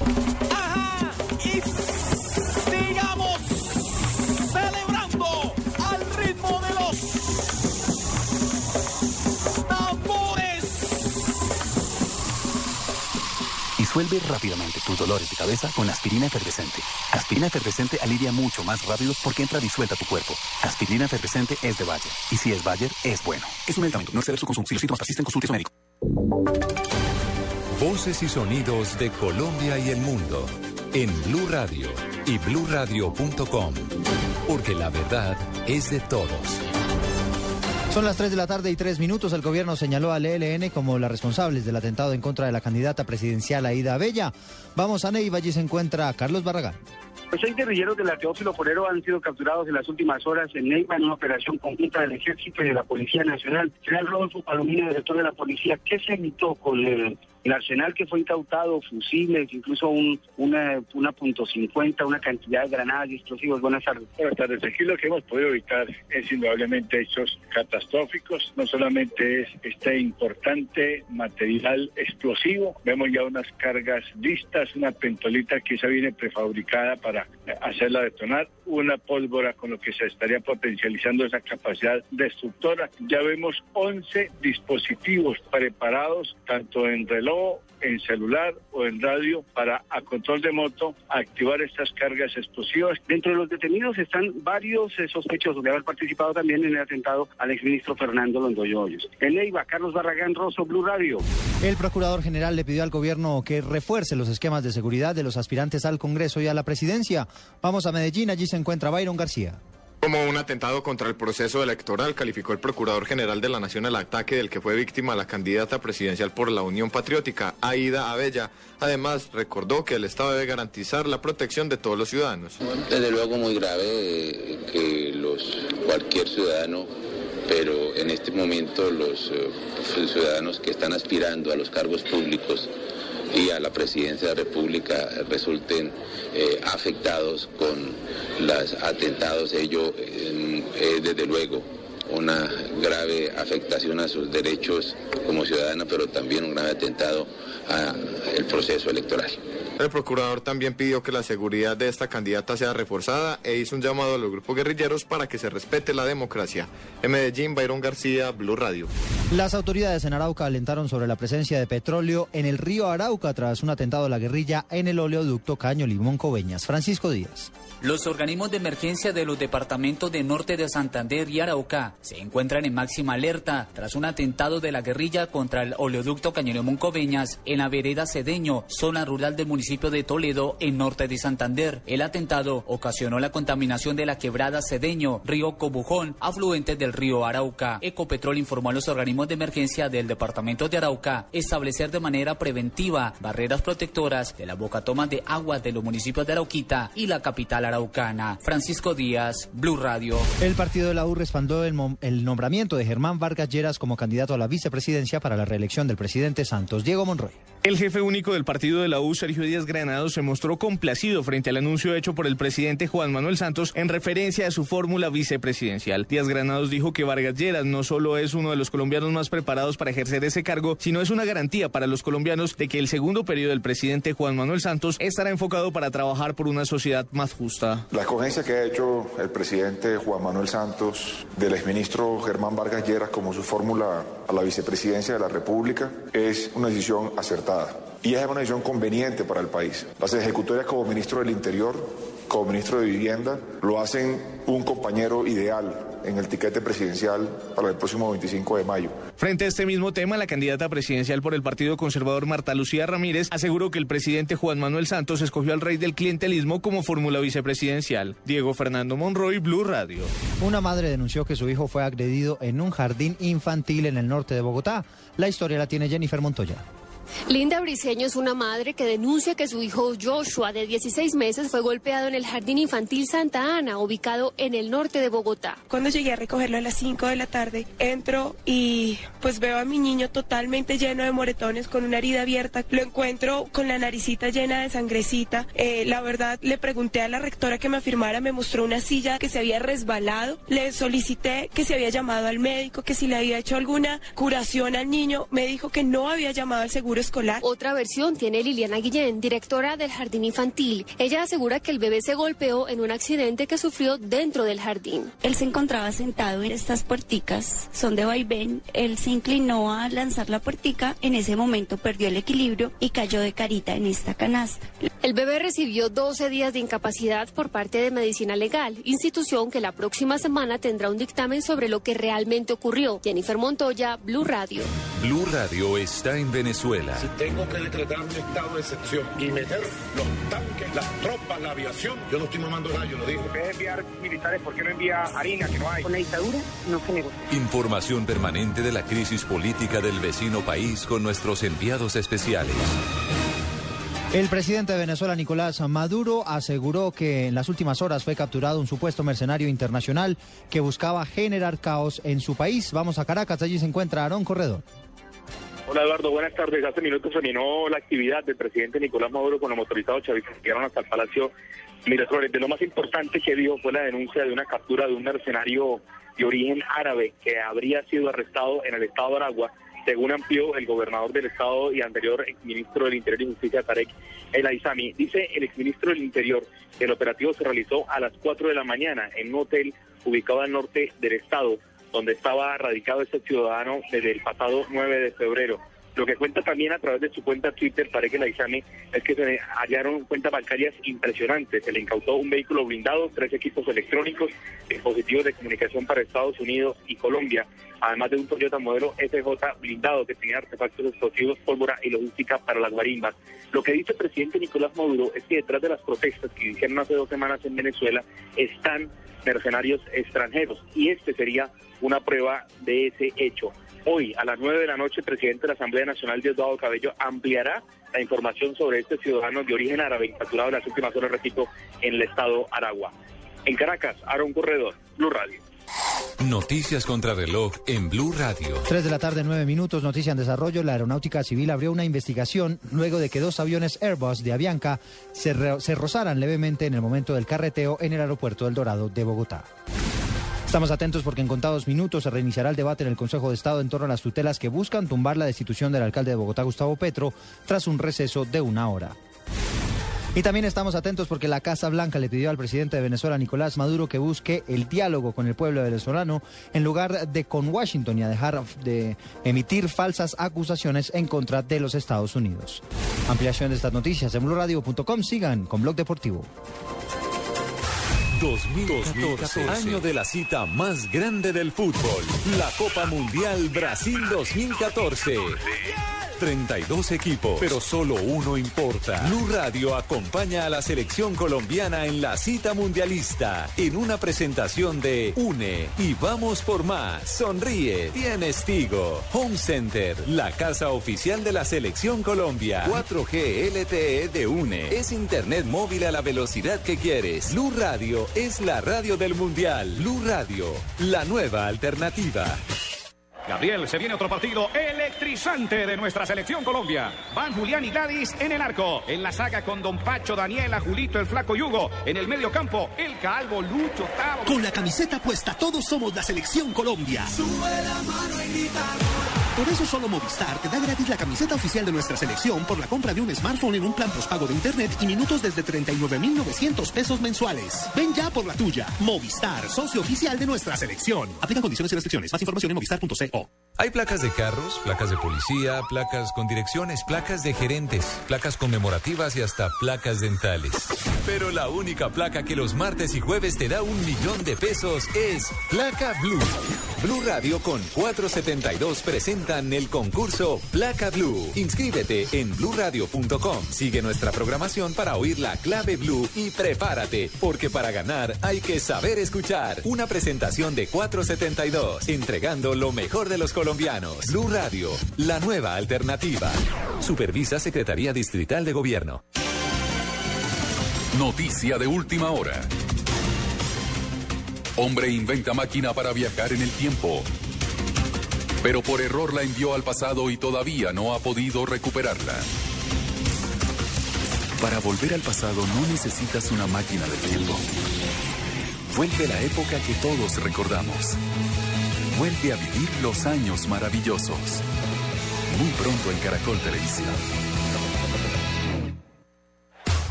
Y Disuelve rápidamente tus dolores de cabeza con aspirina efervescente. Aspirina efervescente alivia mucho más rápido porque entra disuelta a tu cuerpo. Aspirina efervescente es de Bayer. Y si es Bayer, es bueno. Es un medicamento. No exceder su consumo. Si los síntomas persisten, consulte a médico. Voces y sonidos de Colombia y el mundo en Blue Radio y bluradio.com. Porque la verdad es de todos. Son las 3 de la tarde y 3 minutos. El gobierno señaló al ELN como las responsables del atentado en contra de la candidata presidencial Aida Bella. Vamos a Neiva, allí se encuentra Carlos Barragán. Los seis guerrilleros de la Teófilo Forero han sido capturados en las últimas horas en Neiva en una operación conjunta del Ejército y de la Policía Nacional. General Rodolfo Palomino, director de la Policía, ¿qué se evitó con el El arsenal que fue incautado, fusiles, incluso un, una, una punto cincuenta, una cantidad de granadas y explosivos. Buenas tardes. Buenas tardes. Aquí lo que hemos podido evitar es indudablemente hechos catastróficos. No solamente es este importante material explosivo, vemos ya unas cargas listas, una pentolita que esa viene prefabricada para hacerla detonar, una pólvora con lo que se estaría potencializando esa capacidad destructora. Ya vemos 11 dispositivos preparados, tanto en reloj, en celular o en radio, para a control de moto activar estas cargas explosivas. Dentro de los detenidos están varios eh, sospechosos de haber participado también en el atentado al exministro Fernando Londoño Hoyos. En Carlos Barragán Rosso, Blue Radio. El procurador general le pidió al gobierno que refuerce los esquemas de seguridad de los aspirantes al Congreso y a la presidencia. Vamos a Medellín, allí se encuentra Byron García. Como un atentado contra el proceso electoral, calificó el Procurador General de la Nación el ataque del que fue víctima la candidata presidencial por la Unión Patriótica, Aida Abella. Además, recordó que el Estado debe garantizar la protección de todos los ciudadanos. Desde luego muy grave eh, que los cualquier ciudadano, pero en este momento los eh, ciudadanos que están aspirando a los cargos públicos y a la presidencia de la República resulten eh, afectados con los atentados. Ello, eh, es desde luego, una grave afectación a sus derechos como ciudadano, pero también un grave atentado al proceso electoral. El procurador también pidió que la seguridad de esta candidata sea reforzada e hizo un llamado a los grupos guerrilleros para que se respete la democracia. En Medellín, Byron García, Blue Radio. Las autoridades en Arauca alentaron sobre la presencia de petróleo en el río Arauca tras un atentado de la guerrilla en el oleoducto Caño Limón Coveñas. Francisco Díaz. Los organismos de emergencia de los departamentos de Norte de Santander y Arauca se encuentran en máxima alerta tras un atentado de la guerrilla contra el oleoducto Cañón Coveñas en la vereda Cedeño, zona rural del municipio de Toledo, en Norte de Santander. El atentado ocasionó la contaminación de la quebrada Cedeño, río Cobujón, afluente del río Arauca. Ecopetrol informó a los organismos de emergencia del departamento de Arauca establecer de manera preventiva barreras protectoras de la bocatoma de agua de los municipios de Arauquita y la capital araucana. Francisco Díaz, Blue Radio. El partido de la U respaldó el, el nombramiento de Germán Vargas Lleras como candidato a la vicepresidencia para la reelección del presidente Santos. Diego Monroy. El jefe único del partido de la U, Sergio Díaz Granados, se mostró complacido frente al anuncio hecho por el presidente Juan Manuel Santos en referencia a su fórmula vicepresidencial. Díaz Granados dijo que Vargas Lleras no solo es uno de los colombianos más preparados para ejercer ese cargo, sino es una garantía para los colombianos de que el segundo periodo del presidente Juan Manuel Santos estará enfocado para trabajar por una sociedad más justa. La escogencia que ha hecho el presidente Juan Manuel Santos del exministro Germán Vargas Lleras como su fórmula a la vicepresidencia de la República es una decisión acertada. Y es una decisión conveniente para el país. Las ejecutorias como ministro del Interior, como ministro de Vivienda, lo hacen un compañero ideal en el tiquete presidencial para el próximo 25 de mayo. Frente a este mismo tema, la candidata presidencial por el Partido Conservador Marta Lucía Ramírez aseguró que el presidente Juan Manuel Santos escogió al rey del clientelismo como fórmula vicepresidencial. Diego Fernando Monroy, Blue Radio. Una madre denunció que su hijo fue agredido en un jardín infantil en el norte de Bogotá. La historia la tiene Jennifer Montoya. Linda Briceño es una madre que denuncia que su hijo Joshua, de 16 meses, fue golpeado en el Jardín Infantil Santa Ana, ubicado en el norte de Bogotá. Cuando llegué a recogerlo a las 5 de la tarde, entro y pues veo a mi niño totalmente lleno de moretones, con una herida abierta. Lo encuentro con la naricita llena de sangrecita. Eh, la verdad, le pregunté a la rectora que me afirmara, me mostró una silla que se había resbalado. Le solicité que se había llamado al médico, que si le había hecho alguna curación al niño. Me dijo que no había llamado al seguro escolar. Otra versión tiene Liliana Guillén, directora del jardín infantil. Ella asegura que el bebé se golpeó en un accidente que sufrió dentro del jardín. Él se encontraba sentado en estas puerticas, son de vaivén. Él se inclinó a lanzar la puertica, en ese momento perdió el equilibrio y cayó de carita en esta canasta. El bebé recibió 12 días de incapacidad por parte de Medicina Legal, institución que la próxima semana tendrá un dictamen sobre lo que realmente ocurrió. Jennifer Montoya, Blue Radio. Blue Radio está en Venezuela. Si tengo que decretar un estado de excepción y meter los tanques, las tropas, la aviación, yo no estoy mamando gallo, lo digo. En enviar militares, ¿por qué no envía harina que no hay? Con la dictadura no se negocia. Información permanente de la crisis política del vecino país con nuestros enviados especiales. El presidente de Venezuela, Nicolás Maduro, aseguró que en las últimas horas fue capturado un supuesto mercenario internacional que buscaba generar caos en su país. Vamos a Caracas, allí se encuentra Aarón Corredor. Hola Eduardo, buenas tardes. Hace minutos terminó la actividad del presidente Nicolás Maduro con los motorizados chavistas que llegaron hasta el Palacio Miraflores. De lo más importante que dijo fue la denuncia de una captura de un mercenario de origen árabe que habría sido arrestado en el estado de Aragua, según amplió el gobernador del estado y anterior exministro del Interior y Justicia, Tarek El Aizami. Dice el exministro del Interior que el operativo se realizó a las 4 de la mañana en un hotel ubicado al norte del estado donde estaba radicado este ciudadano desde el pasado 9 de febrero. Lo que cuenta también a través de su cuenta Twitter, para que la exame, es que se hallaron cuentas bancarias impresionantes. Se le incautó un vehículo blindado, tres equipos electrónicos, dispositivos de comunicación para Estados Unidos y Colombia, además de un Toyota modelo FJ blindado que tenía artefactos explosivos, pólvora y logística para las guarimbas. Lo que dice el presidente Nicolás Maduro es que detrás de las protestas que iniciaron hace dos semanas en Venezuela están mercenarios extranjeros y este sería una prueba de ese hecho. Hoy, a las 9 de la noche, el presidente de la Asamblea Nacional, Diosdado Cabello, ampliará la información sobre este ciudadano de origen árabe capturado en las últimas horas, repito, en el estado Aragua. En Caracas, Aaron Corredor, Blue Radio. Noticias contra reloj en Blue Radio. 3 de la tarde, 9 minutos, noticia en desarrollo. La Aeronáutica Civil abrió una investigación luego de que dos aviones Airbus de Avianca se, se rozaran levemente en el momento del carreteo en el aeropuerto del Dorado de Bogotá. Estamos atentos porque en contados minutos se reiniciará el debate en el Consejo de Estado en torno a las tutelas que buscan tumbar la destitución del alcalde de Bogotá, Gustavo Petro, tras un receso de una hora. Y también estamos atentos porque la Casa Blanca le pidió al presidente de Venezuela, Nicolás Maduro, que busque el diálogo con el pueblo venezolano en lugar de con Washington y a dejar de emitir falsas acusaciones en contra de los Estados Unidos. Ampliación de estas noticias en blurradio.com. Sigan con Blog Deportivo. 2014, año de la cita más grande del fútbol, la Copa Mundial Brasil 2014. 32 equipos, pero solo uno importa. Blue Radio acompaña a la selección colombiana en la cita mundialista en una presentación de Une y vamos por más. Sonríe, tienes Tigo. Home Center, la casa oficial de la selección Colombia. 4G LTE de Une. Es internet móvil a la velocidad que quieres. Blue Radio es la radio del mundial. Blue Radio, la nueva alternativa. Gabriel, se viene otro partido electrizante de nuestra selección Colombia. Van Julián y Gladys en el arco. En la saga con Don Pacho, Daniela, Julito, el Flaco Yugo. En el medio campo, el Calvo, Lucho, Tavo. Con la camiseta puesta, todos somos la selección Colombia. Sube la mano y grita. Por eso solo Movistar te da gratis la camiseta oficial de nuestra selección por la compra de un smartphone en un plan postpago de internet y minutos desde 39,900 pesos mensuales. Ven ya por la tuya. Movistar, socio oficial de nuestra selección. Aplica condiciones y restricciones. Más información en movistar.co. Hay placas de carros, placas de policía, placas con direcciones, placas de gerentes, placas conmemorativas y hasta placas dentales. Pero la única placa que los martes y jueves te da un millón de pesos es Placa Blue. Blue Radio con 472 presentan el concurso Placa Blue. Inscríbete en bluradio.com. Sigue nuestra programación para oír la clave Blue y prepárate, porque para ganar hay que saber escuchar. Una presentación de 472, entregando lo mejor de los colombianos. Blue Radio, la nueva alternativa. Supervisa Secretaría Distrital de Gobierno. Noticia de última hora. Hombre inventa máquina para viajar en el tiempo. Pero por error la envió al pasado y todavía no ha podido recuperarla. Para volver al pasado no necesitas una máquina del tiempo. Vuelve la época que todos recordamos. Vuelve a vivir los años maravillosos. Muy pronto en Caracol Televisión.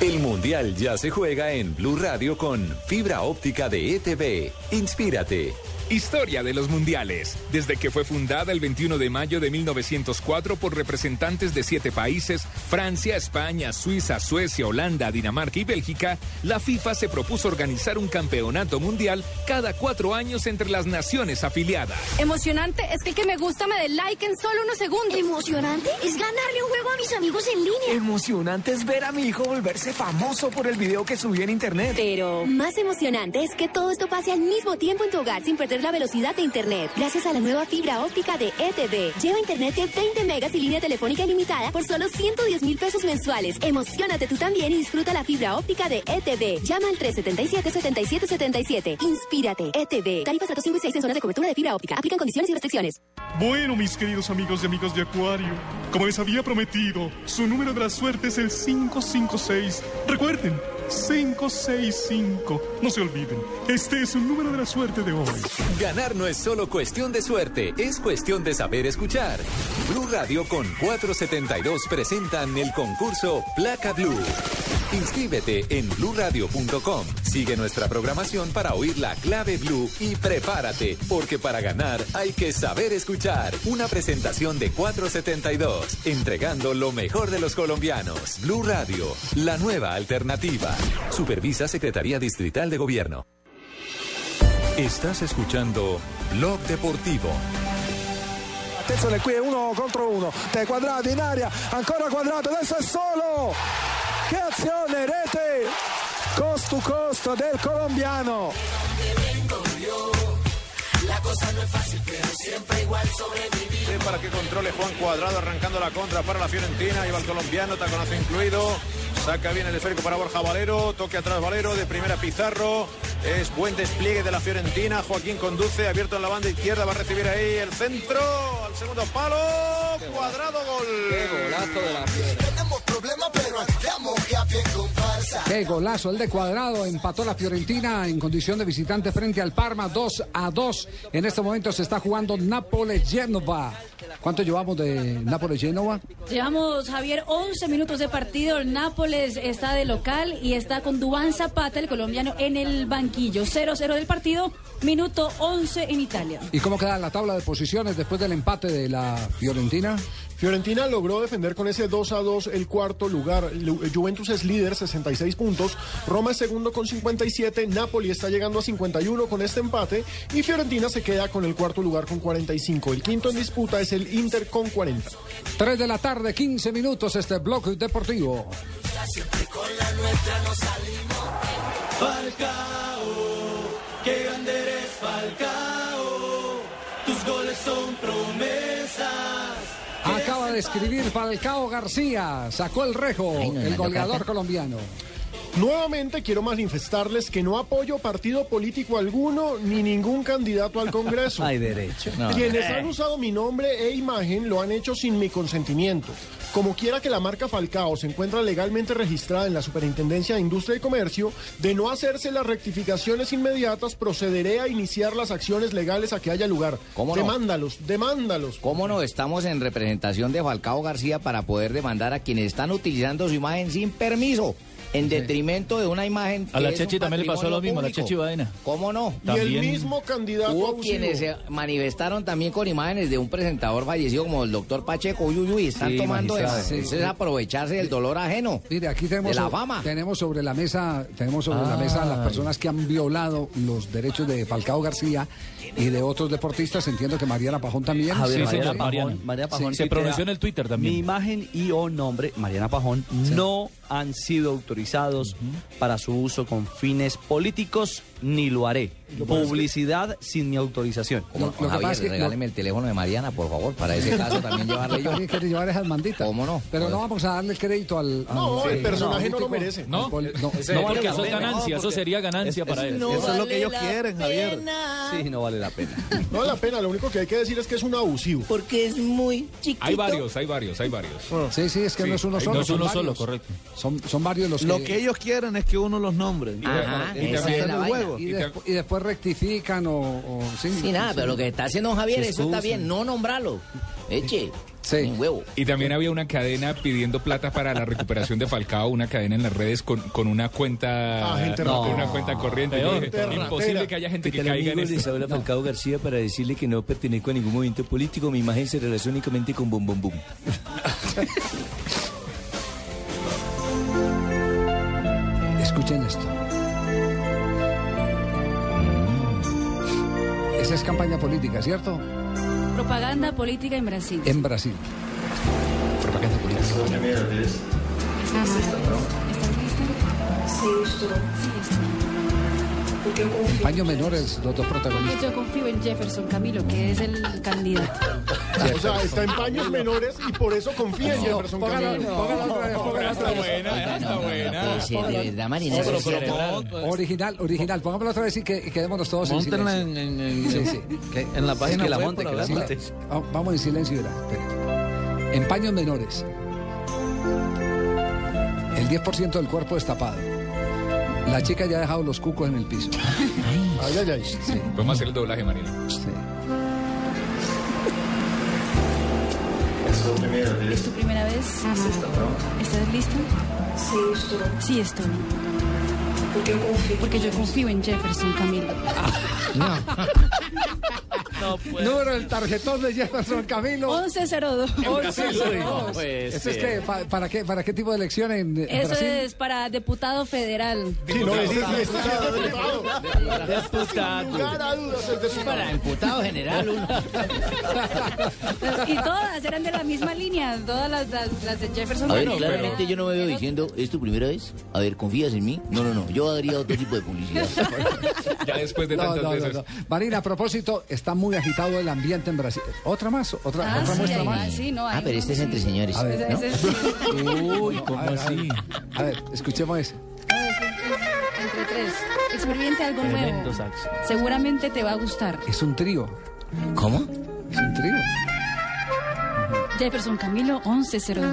El Mundial ya se juega en Blue Radio con fibra óptica de ETV. Inspírate. Historia de los mundiales. Desde que fue fundada el 21 de mayo de 1904 por representantes de siete países, Francia, España, Suiza, Suecia, Holanda, Dinamarca y Bélgica, la FIFA se propuso organizar un campeonato mundial cada cuatro años entre las naciones afiliadas. Emocionante es que el que me gusta me dé like en solo unos segundos. Emocionante es ganarle un juego a mis amigos en línea. Emocionante es ver a mi hijo volverse famoso por el video que subí en internet. Pero más emocionante es que todo esto pase al mismo tiempo en tu hogar sin perder la velocidad de internet. Gracias a la nueva fibra óptica de ETV. Lleva internet de 20 megas y línea telefónica ilimitada por solo 110 mil pesos mensuales. Emocionate tú también y disfruta la fibra óptica de ETV. Llama al 377-7777. Inspírate. ETV. Tarifas datos 5 y 6 en zonas de cobertura de fibra óptica. Aplican condiciones y restricciones. Bueno, mis queridos amigos y amigos de Acuario, como les había prometido, su número de la suerte es el 556. Recuerden, 565. No se olviden, este es un número de la suerte de hoy. Ganar no es solo cuestión de suerte, es cuestión de saber escuchar. Blue Radio con 472 presentan el concurso Placa Blue. Inscríbete en bluradio.com. Sigue nuestra programación para oír la clave Blue y prepárate, porque para ganar hay que saber escuchar. Una presentación de 472, entregando lo mejor de los colombianos. Blue Radio, la nueva alternativa. Supervisa Secretaría Distrital de Gobierno. Estás escuchando Blog Deportivo. Attenzione qui è uno contro uno, te quadrati in aria, ancora quadrato, adesso è solo! Che azione, rete! Cost to cost del colombiano. La cosa no es fácil, pero siempre igual sobrevivir. Sí, para que controle Juan Cuadrado arrancando la contra para la Fiorentina. Iba el colombiano, taconazo incluido. Saca bien el esférico para Borja Valero. Toque atrás Valero, de primera Pizarro. Es buen despliegue de la Fiorentina. Joaquín conduce, abierto en la banda izquierda. Va a recibir ahí el centro. Al segundo palo. Cuadrado, gol. Qué golazo de la Fiorentina. Tenemos problemas, pero andamos que a pie comparsa. Qué golazo el de cuadrado. Empató la Fiorentina en condición de visitante frente al Parma 2 a 2. En este momento se está jugando Nápoles-Génova. ¿Cuánto llevamos de Nápoles-Génova? Llevamos, Javier, 11 minutos de partido. El Nápoles está de local y está con Dubán Zapata, el colombiano, en el banquillo. 0-0 del partido, minuto 11 en Italia. ¿Y cómo queda la tabla de posiciones después del empate de la Fiorentina? Fiorentina logró defender con ese 2 a 2 el cuarto lugar. Lu- Juventus es líder, 66 puntos. Roma es segundo con 57. Napoli está llegando a 51 con este empate. Y Fiorentina se queda con el cuarto lugar con 45. El quinto en disputa es el Inter con 40. 3 de la tarde, 15 minutos este bloque deportivo. Siempre con la nuestra nos salimos. Falcao, qué grande eres Falcao. Tus goles son promesas. Acaba de escribir Falcao García. Sacó el rejo, Ay, no, el goleador no. colombiano. Nuevamente quiero manifestarles que no apoyo partido político alguno ni ningún candidato al Congreso. Hay derecho. No. Quienes Eh. han usado mi nombre e imagen lo han hecho sin mi consentimiento. Como quiera que la marca Falcao se encuentra legalmente registrada en la Superintendencia de Industria y Comercio, de no hacerse las rectificaciones inmediatas, procederé a iniciar las acciones legales a que haya lugar. ¿Cómo no? Demándalos, demándalos. ¿Cómo no? Estamos en representación de Falcao García para poder demandar a quienes están utilizando su imagen sin permiso, en detrimento de una imagen. A la Chechi también le pasó lo mismo, a la. Chechi Baena. ¿Cómo no? Y el mismo candidato Hubo abusivo. quienes se manifestaron también con imágenes de un presentador fallecido como el doctor Pacheco. Uy, uy, uy, están Sí, tomando eso. Sí, Eso sí. es aprovecharse del dolor ajeno. Mire, aquí tenemos, De la fama. tenemos sobre la mesa, tenemos sobre la mesa a las personas que han violado los derechos de Falcao García y de otros deportistas. Entiendo que Mariana Pajón también. Sí, Mariana. Pajón, Mariana Pajón se pronunció en el Twitter también. Mi imagen y o nombre, Mariana Pajón, no han sido autorizados para su uso con fines políticos, ni lo haré. Publicidad sin mi autorización. Como Javier, regáleme el teléfono de Mariana, por favor, para ese caso también llevarle yo. Quiere llevar esas manditas. ¿Cómo no? Pero no vamos a darle crédito al. al- No, el al personaje no lo político. merece. No, Al poli- no, ese- no, porque porque eso es no, ganancia, eso sería ganancia es- para es- él. no eso es lo que ellos quieren, Javier. pena. Sí, no vale la pena. No vale la pena, lo único que hay que decir es que es un abusivo. Porque es muy chiquito. Hay varios, hay varios, hay varios. Sí, sí, es que Sí, no es uno solo. no es son uno solo, correcto. Son, son varios los Lo que. que ellos quieren es que uno los nombre. Y esa después rectifican o. o- sí, Sí, nada, pero lo que está haciendo Javier, eso está bien, no nombrarlo. Eche, Sí. huevo. Y también había una cadena pidiendo plata para la recuperación de Falcao, una cadena en las redes con, con una cuenta Ah, gente con ratera. una cuenta corriente. Imposible que haya gente que caiga en esto. Isabela Falcao García para decirle que no pertenezco a ningún movimiento político. Mi imagen se relaciona únicamente con Bum Bum Bum. Escuchen esto. Esa es campaña política, ¿cierto? Propaganda política en Brasil. En Brasil. Propaganda política. En paños menores, los dos protagonistas. Yo confío en Jefferson Camilo, que es el candidato. O sea, está en paños menores y por eso confía en Jefferson Camilo. Está buena, está buena. Puede ser, de verdad, Marina. Original, original. Pongámoslo otra vez y que y quedémonos todos en silencio. en- en- en- Sí, sí. en la página que la monte, que la monte. Va- Vamos en silencio espere. En paños menores. El 10% del cuerpo destapado. La chica ya ha dejado los cucos en el piso. Ay, ay, ay. Sí. Podemos hacer el doblaje, Marina. ¿Es tu primera vez? ¿Estás listo? Sí, estoy. Sí, estoy. Porque yo confío en Jefferson Camilo. Número del tarjetón de Jefferson Camilo. 1102. 1102. ¿Eso es que, pa- para, qué, ¿Para qué tipo de elección en, en Eso Brasil? es para diputado federal. Sí, no, es diputado. Sin lugar a dudas, es diputado. Para diputado general, uno. Y todas eran de la misma línea, todas las, las, las de Jefferson A ver, Camilo. claramente yo no me veo diciendo, ¿es tu primera vez? A ver, ¿confías en mí? No, no, no, yo haría otro tipo de publicidad. Ya después de No, tantas no, no, veces. no. Marina, a propósito, está muy agitado el ambiente en Brasil. ¿Otra más? ¿Otra, Ah, otra sí, muestra más? sí, no, Ah, pero no, este es entre señores. A ver, ¿no? ese sí. Uy, ¿cómo así? A ver, escuchemos ese. Entre tres. Experimente algo nuevo. Seguramente te va a gustar. Es un trío. ¿Cómo? Es un trío. Jefferson Camilo 1102.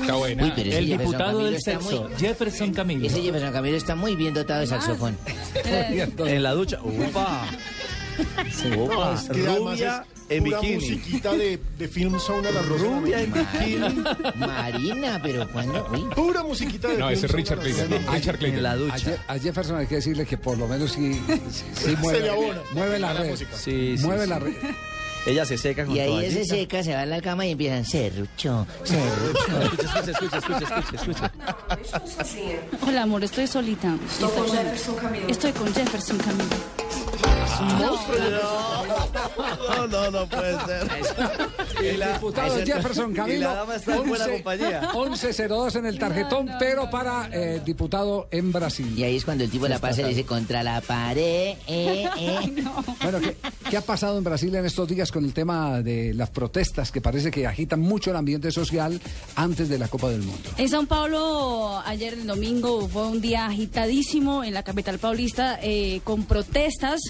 Está buena. Uy, pero El diputado Camilo del sexo, muy- Jefferson Camilo. Ese Jefferson Camilo está muy bien dotado de saxofón. En la ducha. ¡Upa! No, Opa, es que rubia es en pura bikini. musiquita de, de Film Sound a la Rosa. Rubia en bikini. Marina, pero cuando... Uy. Pura musiquita de No, Film ese es Richard la. Clayton. Richard En Clayton. la A, ducha. Je- a Jefferson hay que decirle que por lo menos sí, sí, sí mueve, le abona. mueve la la red. Sí, sí, mueve sí. la red. Ella se seca con Y ahí toallita. ese seca, se va a la cama y empiezan, serrucho, serrucho. Escucha, escucha, escucha, escucha, escucha. Hola, amor, estoy solita. Estoy con Jefferson Camilo. Estoy con Jefferson Camilo. No, no, no puede ser. El diputado Jefferson Camilo. la dama está en buena compañía. 1102 en el tarjetón, pero para eh, diputado en Brasil. Y ahí es cuando el tipo la pasa y le dice, contra la pared, eh, eh. Bueno, ¿qué, qué ha pasado en Brasil en estos días con el tema de las protestas que parece que agitan mucho el ambiente social antes de la Copa del Mundo? En Sao Paulo, ayer el domingo, fue un día agitadísimo en la capital paulista eh, con protestas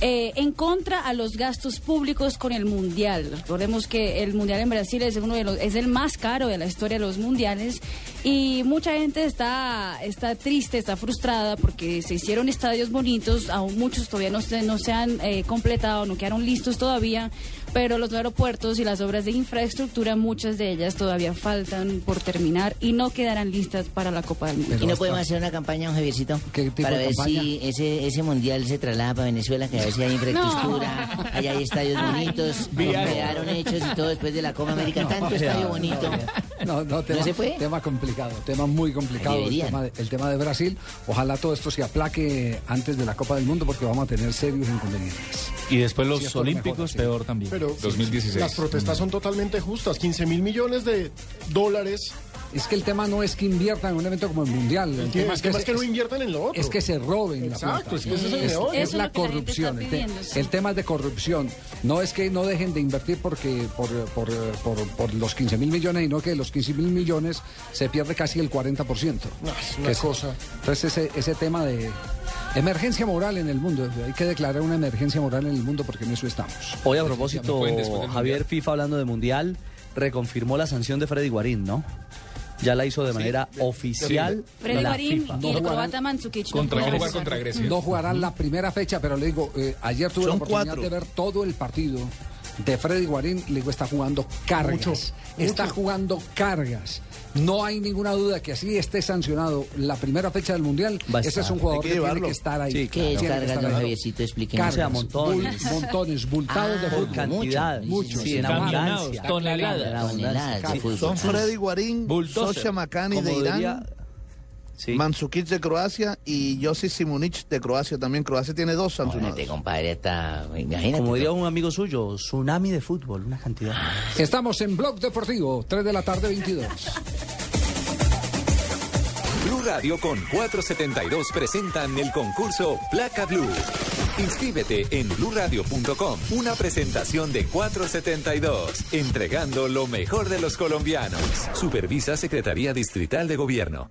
eh, en contra a los gastos públicos con el Mundial. Recordemos que el Mundial en Brasil es uno de los, es el más caro de la historia de los mundiales y mucha gente está, está triste, está frustrada porque se hicieron estadios bonitos, aún muchos todavía no se, no se han eh, completado, no quedaron listos todavía, pero los aeropuertos y las obras de infraestructura, muchas de ellas todavía faltan por terminar y no quedarán listas para la Copa del Mundo. ¿Y no podemos hacer una campaña, un Javiercito? tipo Para de ver campaña? si ese, ese mundial se traslada para Venezuela, que a ver si hay infraestructura, allá hay estadios bonitos, Viaje. quedaron hechos y todo después de la Copa América. Tanto estadio bonito. No, no, tema, se puede? tema complicado, tema muy complicado el tema, de, el tema de Brasil. Ojalá todo esto se aplaque antes de la Copa del Mundo porque vamos a tener serios inconvenientes. Y después los Sí, mejor olímpicos, peor también. Pero 2016. las protestas son totalmente justas. 15 mil millones de dólares. Es que el tema no es que inviertan en un evento como el Mundial. El, tema tema es que, es que no inviertan en lo otro. Es que se roben Exacto, la es plata. que ese es el es, es Eso es la que corrupción. El, te- pidiendo, sí. el tema es de corrupción. No es que no dejen de invertir porque por, por, por, por los 15 mil millones, sino que de los 15 mil millones se pierde casi el 40%. No, es una Que es- cosa. Entonces ese, ese tema de emergencia moral en el mundo, hay que declarar una emergencia moral en el mundo porque en eso estamos. Hoy a propósito, Javier. FIFA hablando de Mundial, reconfirmó la sanción de Freddy Guarín, ¿no? Ya la hizo de manera oficial Freddy Guarín FIFA. y el croata Mandzukic. Contra no jugar contra Grecia. No jugarán la primera fecha, pero le digo, eh, ayer tuve la oportunidad cuatro. de ver todo el partido de Freddy Guarín. Le digo, está jugando cargas. Mucho, está mucho. jugando cargas. No hay ninguna duda que así esté sancionado la primera fecha del Mundial. A Ese es un jugador que que, tiene que estar ahí. Sí, ¿Qué es Tiene que cargas, estar don ahí. Javiercito? Explíquenos. Cargas, O sea, montones. bul- montones, bultados de Ah, fútbol. Por cantidad, mucho, sí, en abundancia. toneladas. Toneladas de fútbol. Son Freddy Guarín. Socia Macani de Irán, diría- Sí. Mandzukic de Croacia y Josip Simunic de Croacia también. Croacia tiene dos sancionados. Imagínate, compadre, está... Imagínate. Como diría un amigo suyo, tsunami de fútbol, una cantidad. Estamos en Blog Deportivo, 3 de la tarde, 22. Blue Blue Radio con 472 presentan el concurso Placa Blue. Inscríbete en bluradio.com. Una presentación de 472, entregando lo mejor de los colombianos. Supervisa Secretaría Distrital de Gobierno.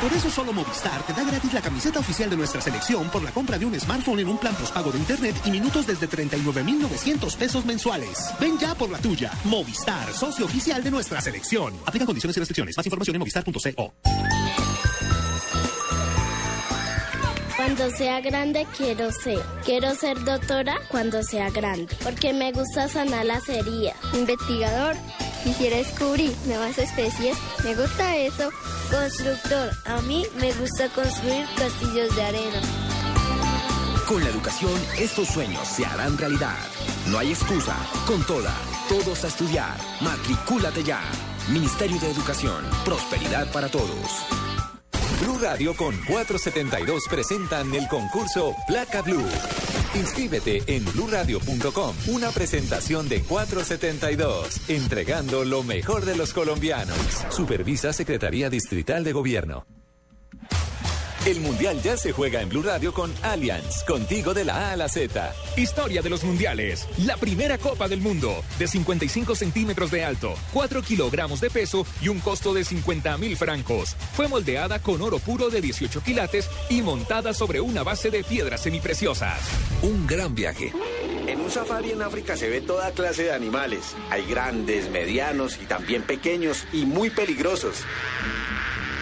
Por eso solo Movistar te da gratis la camiseta oficial de nuestra selección por la compra de un smartphone en un plan postpago de internet y minutos desde 39,900 pesos mensuales. Ven ya por la tuya. Movistar, socio oficial de nuestra selección. Aplican condiciones y restricciones. Más información en movistar.co. Cuando sea grande quiero ser. Quiero ser doctora cuando sea grande, porque me gusta sanar las heridas. Investigador. Quisiera descubrir nuevas especies. Me gusta eso. Constructor. A mí me gusta construir castillos de arena. Con la educación, estos sueños se harán realidad. No hay excusa. Con toda, todos a estudiar. Matricúlate ya. Ministerio de Educación. Prosperidad para todos. Blue Radio con 472 presentan el concurso Placa Blue. Inscríbete en bluradio.com. Una presentación de 472, entregando lo mejor de los colombianos. Supervisa Secretaría Distrital de Gobierno. El Mundial ya se juega en Blue Radio con Allianz, contigo de la A a la Z. Historia de los mundiales. La primera Copa del Mundo, de 55 centímetros de alto, 4 kilogramos de peso y un costo de 50 mil francos. Fue moldeada con oro puro de 18 quilates y montada sobre una base de piedras semipreciosas. Un gran viaje. En un safari en África se ve toda clase de animales. Hay grandes, medianos y también pequeños y muy peligrosos.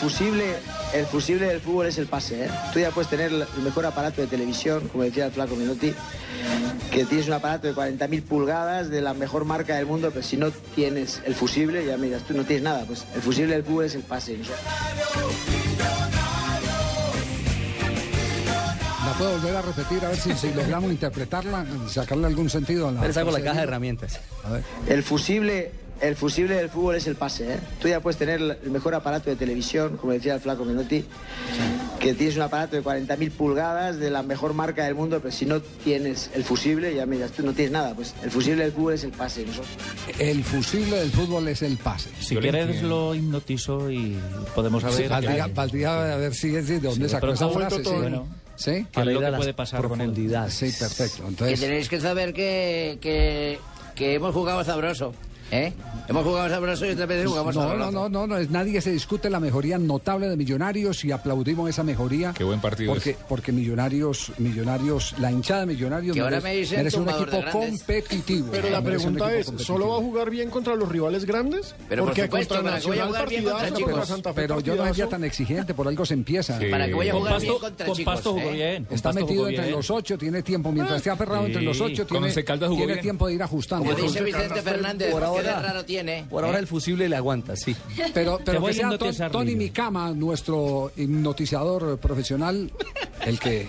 fusible, el fusible del fútbol es el pase. ¿eh? Tú ya puedes tener el mejor aparato de televisión, como decía el flaco Minotti, que tienes un aparato de 40.000 pulgadas de la mejor marca del mundo, pero si no tienes el fusible, ya miras, tú no tienes nada. Pues el fusible del fútbol es el pase. ¿La puedo volver a repetir a ver si, si logramos interpretarla, sacarle algún sentido a la. Pero saco la caja de ahí? herramientas. A ver. El fusible, el fusible del fútbol es el pase. ¿eh? Tú ya puedes tener el mejor aparato de televisión, como decía el flaco Menotti, que tienes un aparato de 40.000 pulgadas de la mejor marca del mundo, pero si no tienes el fusible, ya miras, tú no tienes nada. Pues el fusible del fútbol es el pase. ¿no? El fusible del fútbol es el pase. Si quieres lo hipnotizo y podemos Sí, saber. valdría, valdría a ver si es de dónde Sí, sacó esa frase. todo, sí. bueno. ¿Sí? ¿Qué es lo que puede pasar con él? Sí, perfecto. Que Entonces, tenéis que saber que, que, que hemos jugado sabroso. ¿Eh? Hemos jugado sabroso y otras veces jugamos no, sabroso. no, no, no, no, es, nadie se discute la mejoría notable de Millonarios y aplaudimos esa mejoría. Qué buen partido Porque, es. porque Millonarios, Millonarios, la hinchada de Millonarios Que ahora merece, me dicen merece un equipo grandes. competitivo. Pero la pregunta es. ¿solo va a jugar bien contra los rivales grandes? Pero por Porque supuesto, contra ¿para qué voy a Nacional jugar bien contra partidazo, Pero yo no sería tan exigente, por algo se empieza. ¿Para qué voy a Con jugar bien contra con chicos? Pasto jugó eh? bien. con Está Pasto metido jugó entre bien. los ocho, tiene tiempo. Mientras esté aferrado entre los ocho, tiene, tiempo de ir ajustando. Como dice Vicente Fernández, por ¿qué ahora- de raro tiene? Por ahora ¿Eh? el fusible le aguanta, sí. Pero, pero que sea Tony. Micama, nuestro hipnotizador profesional, el que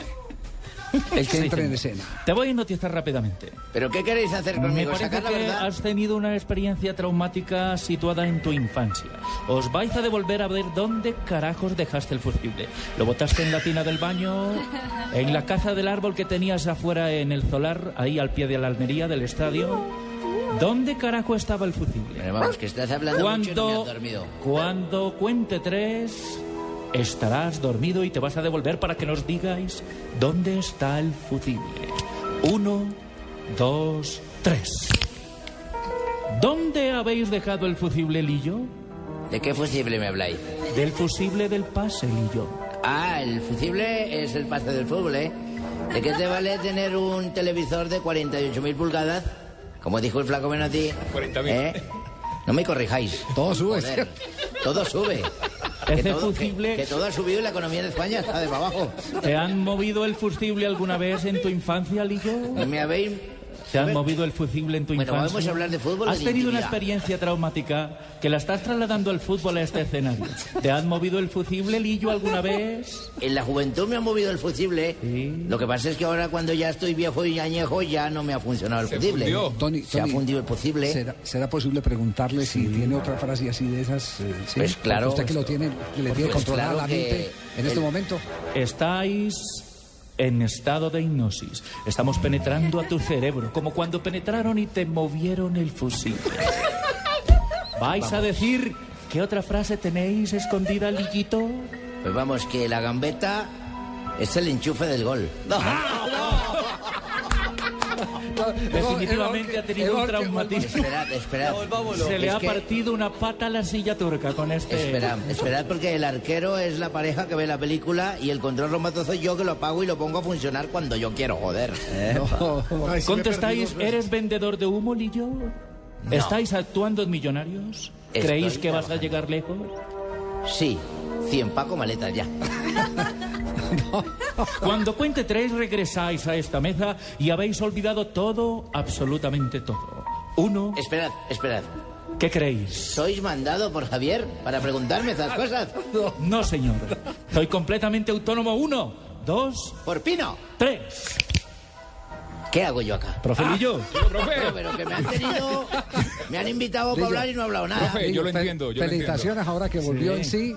el que Sí, entra en escena. Te voy a notizar rápidamente. ¿Pero qué queréis hacer Me conmigo? parece ¿Sacar la que verdad? has tenido una experiencia traumática situada en tu infancia. Os vais a devolver a ver dónde carajos dejaste el fusible. ¿Lo botaste en la tina del baño? ¿En la caza del árbol que tenías afuera en el solar, ahí al pie de la almería del estadio? ¿Dónde carajo estaba el fusible? Pero vamos, que estás hablando mucho y no me has dormido. Cuando cuente tres, estarás dormido y te vas a devolver para que nos digáis dónde está el fusible. Uno, dos, tres. ¿Dónde habéis dejado el fusible, Lillo? ¿De qué fusible me habláis? Del fusible del pase, Lillo. Ah, el fusible es el pase del fútbol, ¿eh? ¿De qué te vale tener un televisor de 48.000 pulgadas? Como dijo el flaco Menotti. 40.000. ¿Eh? No me corrijáis. Todo sube. Joder, todo sube. Que Ese todo, que- fusible- que todo ha subido y la economía de España está de para abajo. ¿Te han movido el fusible alguna vez en tu infancia, Lillo? ¿No me habéis...? ¿Te han movido el fusible en tu Bueno, infancia? vamos a hablar de fútbol Has de tenido una experiencia traumática que la estás trasladando al fútbol a este escenario. ¿Te han movido el fusible, Lillo, alguna vez? En la juventud me ha movido el fusible. Lo que pasa es que ahora cuando ya estoy viejo y añejo ya no me ha funcionado el Se fusible. fundió. Tony, Se ha fundido el fusible. ¿Será, será posible preguntarle si tiene otra frase así de esas? sí? Pues claro. Usted que lo tiene, que le tiene Pues controlada claro la mente que en este momento. Estáis en estado de hipnosis. Estamos penetrando a tu cerebro, como cuando penetraron y te movieron el fusible. ¿Vais a decir qué otra frase tenéis escondida, Lillito? Pues vamos, que la gambeta es el enchufe del gol. Definitivamente ha tenido un traumatismo. Esperad, esperad. Se le ha partido una pata a la silla turca con este... Esperad, esperad porque el arquero es la pareja que ve la película y el control remoto soy yo que lo apago y lo pongo a funcionar cuando yo quiero, joder. ¿Contestáis, ¿eres vendedor de humo, Lillo? ¿Estáis actuando en millonarios? ¿Creéis que vas a llegar lejos? Sí, cien Paco maletas ya. Cuando cuente tres regresáis a esta mesa y habéis olvidado todo, absolutamente todo. Uno... Esperad, esperad. ¿Qué creéis? ¿Sois mandado por Javier para preguntarme esas cosas? No, señor. Soy completamente autónomo. Uno, dos... Por Pino. Tres. ¿Qué hago yo acá? Profe Lillo. No, pero que me han tenido... Me han invitado para hablar y no he hablado nada. Lillo, fel- Felicitaciones ahora que volvió en sí.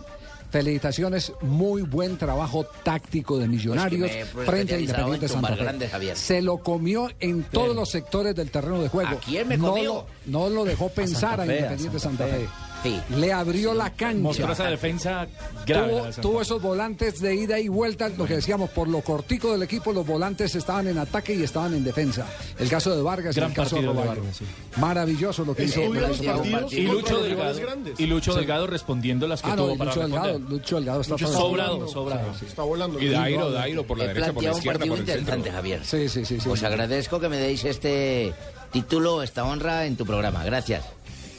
Felicitaciones, muy buen trabajo táctico de Millonarios Pues me frente a Independiente en Santa Fe. Se lo comió en todos los sectores del terreno de juego. ¿A quién me no comió? lo, no lo dejó pensar Santa a Fe, a Independiente Santa Santa Fe. Fe. Le abrió la cancha. Mostró esa defensa grave. Tuvo, tuvo esos volantes de ida y vuelta, lo que decíamos, por lo cortico del equipo, los volantes estaban en ataque y estaban en defensa. El caso de Vargas y Gran el caso de Roballo. Vargas, sí. Maravilloso lo que hizo. Y Lucho Delgado, y Lucho Sí. Delgado respondiendo las que Ah, no, tuvo para Lucho Delgado. Lucho Delgado está Lucho sobrado, sobrado. Está volando. Y Dairo, Dairo por la derecha, por la izquierda, por el centro. interesante, Javier. Sí, sí, sí. sí. Os agradezco que me deis este título, esta honra en tu programa. Gracias.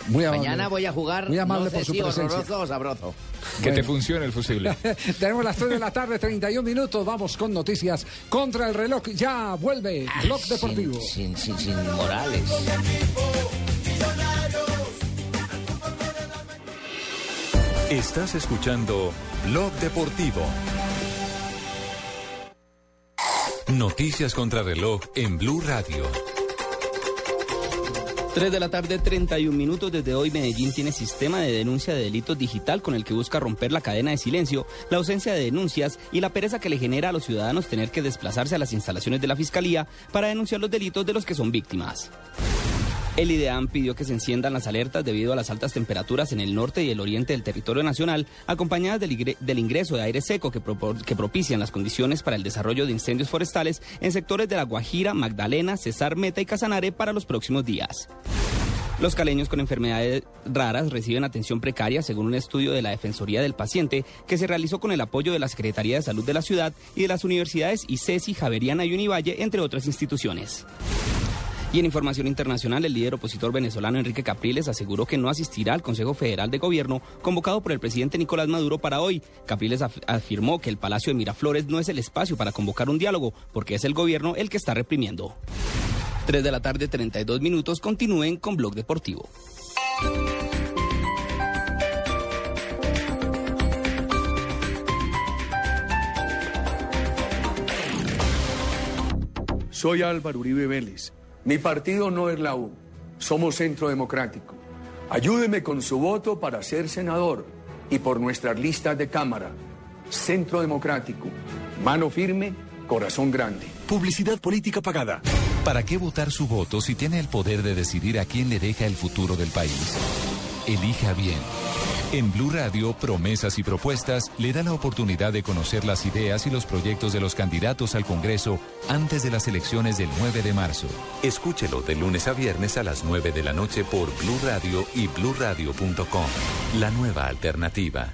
Muy amable. Mañana voy a jugar, Muy amable no sé por su si presencia. horroroso o sabroso. Que te funcione el fusible. Tenemos las 3 de la tarde, 31 minutos. Vamos con noticias contra el reloj. Ya vuelve Blog Deportivo. Sin, sin, sin morales. Estás escuchando Blog Deportivo. Noticias contra reloj en Blue Radio. 3 de la tarde, 31 minutos. Desde hoy, Medellín tiene sistema de denuncia de delitos digital con el que busca romper la cadena de silencio, la ausencia de denuncias y la pereza que le genera a los ciudadanos tener que desplazarse a las instalaciones de la fiscalía para denunciar los delitos de los que son víctimas. El IDEAM pidió que se enciendan las alertas debido a las altas temperaturas en el norte y el oriente del territorio nacional, acompañadas del, ingre- del ingreso de aire seco que propician las condiciones para el desarrollo de incendios forestales en sectores de La Guajira, Magdalena, Cesar Meta y Casanare para los próximos días. Los caleños con enfermedades raras reciben atención precaria según un estudio de la Defensoría del Paciente que se realizó con el apoyo de la Secretaría de Salud de la ciudad y de las universidades ICESI, Javeriana y Univalle, entre otras instituciones. Y en información internacional, el líder opositor venezolano Enrique Capriles aseguró que no asistirá al Consejo Federal de Gobierno convocado por el presidente Nicolás Maduro para hoy. Capriles af- afirmó que el Palacio de Miraflores no es el espacio para convocar un diálogo, porque es el gobierno el que está reprimiendo. 3 de la tarde, 32 minutos. Continúen con Blog Deportivo. Soy Álvaro Uribe Vélez. Mi partido no es la U. Somos Centro Democrático. Ayúdeme con su voto para ser senador y por nuestras listas de Cámara. Centro Democrático. Mano firme, corazón grande. Publicidad política pagada. ¿Para qué votar su voto si tiene el poder de decidir a quién le deja el futuro del país? Elija bien. En Blue Radio, Promesas y Propuestas le da la oportunidad de conocer las ideas y los proyectos de los candidatos al Congreso antes de las elecciones del 9 de marzo. Escúchelo de lunes a viernes a las 9 de la noche por Blue Radio y bluradio.com. La nueva alternativa.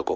ጠብቆ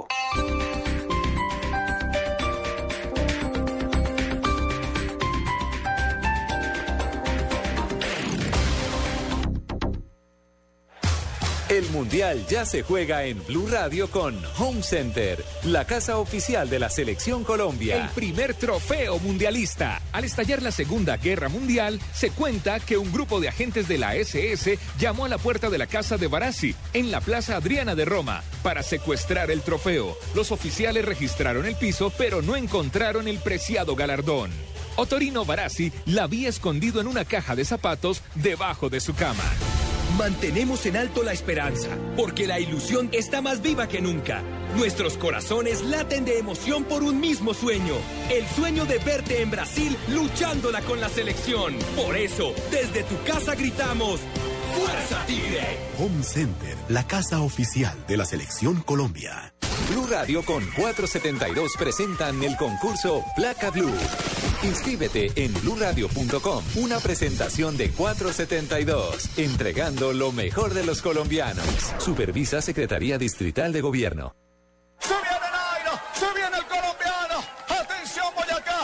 El Mundial ya se juega en Blue Radio con Home Center, la casa oficial de la Selección Colombia. El primer trofeo mundialista. Al estallar la Segunda Guerra Mundial, se cuenta que un grupo de agentes de la SS llamó a la puerta de la casa de Barassi, en la Plaza Adriana de Roma, para secuestrar el trofeo. Los oficiales registraron el piso, pero no encontraron el preciado galardón. Otorino Barassi la había escondido en una caja de zapatos debajo de su cama. Mantenemos en alto la esperanza, porque la ilusión está más viva que nunca. Nuestros corazones laten de emoción por un mismo sueño, el sueño de verte en Brasil luchándola con la selección. Por eso, desde tu casa gritamos, ¡Fuerza Tigre! Home Center, la casa oficial de la Selección Colombia. Blue Radio con 472 presentan el concurso Placa Blue. Inscríbete en bluradio.com. Una presentación de 472, entregando lo mejor de los colombianos. Supervisa Secretaría Distrital de Gobierno.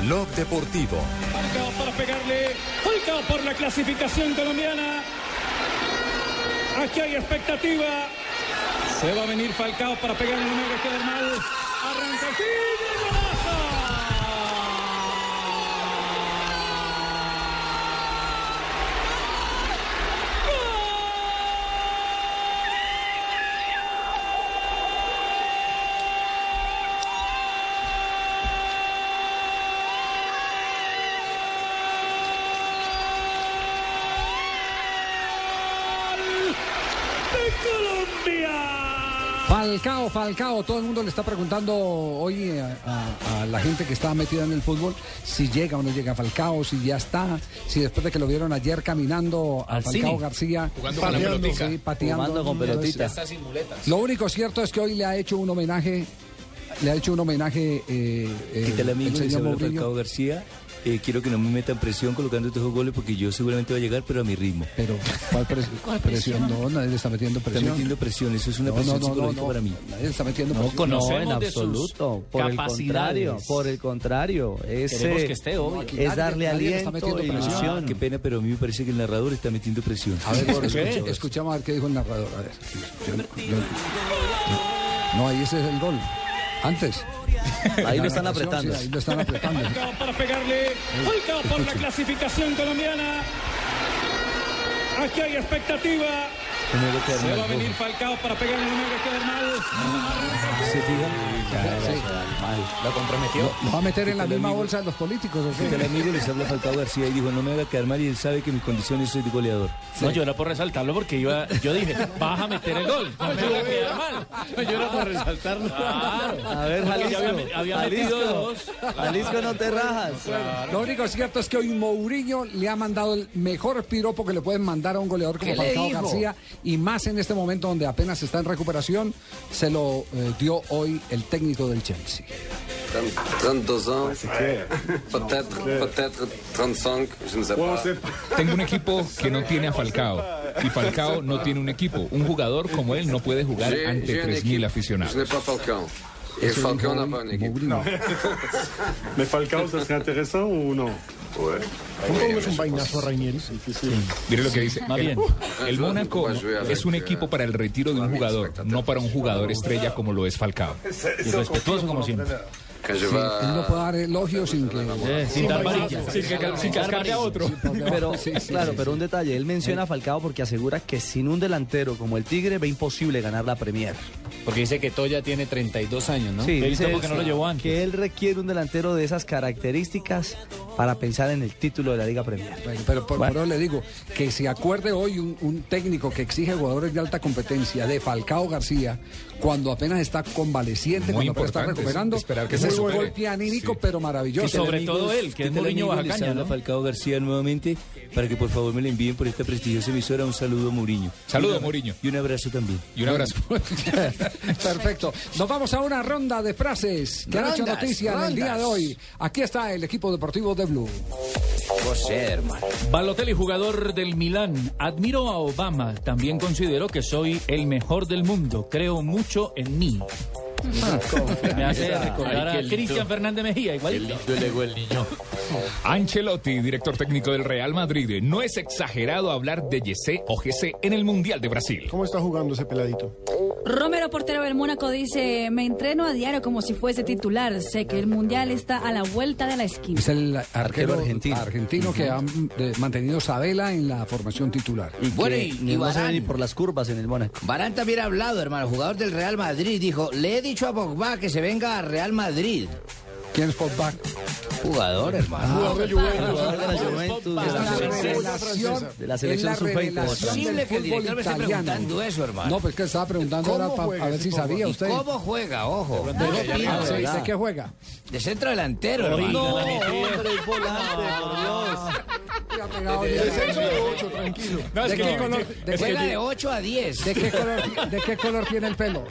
Blog Deportivo. Falcao para pegarle. Falcao por la clasificación colombiana. Aquí hay expectativa. Se va a venir Falcao para pegarle, mal. Arranca Falcao, Falcao, todo el mundo le está preguntando hoy a, a- a la gente que está metida en el fútbol si llega o no llega Falcao, si ya está, si después de que lo vieron ayer caminando a Al Falcao cine. Jugando Jugando con la pelotica. sí, pateando. Jugando con pelotita. Está sin muletas. Lo único cierto es que hoy le ha hecho un homenaje, le ha hecho un homenaje eh, eh, el señor Mourinho. Falcao García. Eh, quiero que no me metan presión colocando estos dos goles porque yo seguramente voy a llegar, pero a mi ritmo. Pero, ¿cuál, pres- presión? No, nadie le está metiendo presión. Está metiendo presión, eso es una No, presión no, no, psicológica no, para mí. Nadie le está metiendo No, presión. no, en absoluto. Por el contrario, por el contrario. Es, Queremos que esté, obvio. es Nadie- darle nadie le está aliento metiendo presión. ilusión. Qué pena, pero a mí me parece que el narrador está metiendo presión. A ver, ¿Por qué? escuchamos a ver qué dijo el narrador. A ver. Yo no- yo- no, ahí ese es el gol. Antes. Ahí lo están apretando. sí, ahí lo están apretando. Falcao para pegarle. Falcao por la clasificación colombiana. Aquí hay expectativa. No me haga quedar Se va a venir Falcao para pegarle, no me haga quedar mal. ¿Se fija? Lo comprometió. ¿Lo va a meter en la ¿Qué tal, misma bolsa de los políticos o Que el amigo les habla Falcao García y dijo, no me haga quedar mal y él sabe que mis condiciones soy de goleador. No, yo era por resaltarlo porque iba, yo dije, vas a meter el gol. No me haga quedar mal. Yo era por resaltarlo. A ver, Jalisco. había, había metido Jalisco. dos. Jalisco, no te rajas. Lo único cierto es que hoy Mourinho le ha mandado el mejor piropo que le pueden mandar a un goleador como ¿Qué le Falcao? García y más en este momento donde apenas está en recuperación, se lo eh, dio hoy el técnico del Chelsea. 32 ans, peut-être, peut-être 35, je ne sais pas. Tengo un equipo que no tiene a Falcao. Y Falcao no tiene un equipo. Un jugador como él no puede jugar ante j'ai une 3.000 équipe, je n'ai aficionados. Falcao. Et Eso Falcao équipe. Mourinho. Mais Falcao, ça serait intéressant ou non ¿Cómo es un vainazo a Rainieri? Mire lo que dice. Más El, bien. el Mónaco es un equipo para el retiro de un jugador, no para un jugador estrella como lo es Falcao. Y respetuoso como siempre. Sí, él no puede dar elogios sin que... Eh, sin dar varilla. Sin, que- sin cascarle a otro. Pero, Sí, sí, claro, sí, pero un detalle, él menciona a Falcao porque asegura que sin un delantero como el Tigre ve imposible ganar la Premier. Porque dice que Toya tiene 32 años, ¿no? Sí, dice porque no lo llevó antes. que él requiere un delantero de esas características para pensar en el título de la Liga Premier. Bueno, pero por, por eso le digo que se acuerde hoy un, un técnico que exige jugadores de alta competencia de Falcao García cuando apenas está convaleciente, Muy cuando apenas está recuperando. esperar que es se un golpe anímico, pero maravilloso. Y sobre todo él, que es Mourinho Bajacaña, ¿no? Falcao García nuevamente para que por favor me le envíen por esta prestigiosa emisora un saludo a Mourinho. Saludo, Mourinho. Y un abrazo también. Y un abrazo. Perfecto. Nos vamos a una ronda de frases que han hecho Rondas, noticia en el día de rondas. hoy. Aquí está el equipo deportivo de Blue. José, hermano. Balotelli, jugador del Milán. Admiro a Obama. También considero que soy el mejor del mundo. Creo mucho en mí. Me hace recordar Ay, qué a lindo. Cristian Fernández Mejía, igual. el niño. Ancelotti, director técnico del Real Madrid. No es exagerado hablar de Yesé o GC en el Mundial de Brasil. ¿Cómo está jugando ese peladito? Romero, portero del Mónaco, dice, me entreno a diario como si fuese titular. Sé que el Mundial está a la vuelta de la esquina. Es el arquero, Arquero argentino. argentino que ha eh, mantenido Sabela en la formación titular. Y Bueno, que y- ni- y no se ni por las curvas en el Mónaco. Barán también ha hablado, hermano, jugador del Real Madrid. Dijo, le he dicho a Pogba que se venga a Real Madrid. ¿Quién es Pogba? Jugador, hermano. Jugador de Juventus. Jugador de la Juventus, de Es la selección- de la es selección la sub-20. revelación Posible que el director me esté preguntando eso, hermano. No, pues que estaba preguntando ¿Cómo ahora pa- juega a ver si sabía ¿Y usted. cómo juega? Ojo. ¿De, No qué- ah. ¿de qué juega? De centro delantero, hermano. No, hombre, es volante, por Dios. Descenso de 8, tranquilo. No, es ¿De que qué color- de Juega qué- de 8 a 10. ¿De qué color, de qué color tiene el pelo?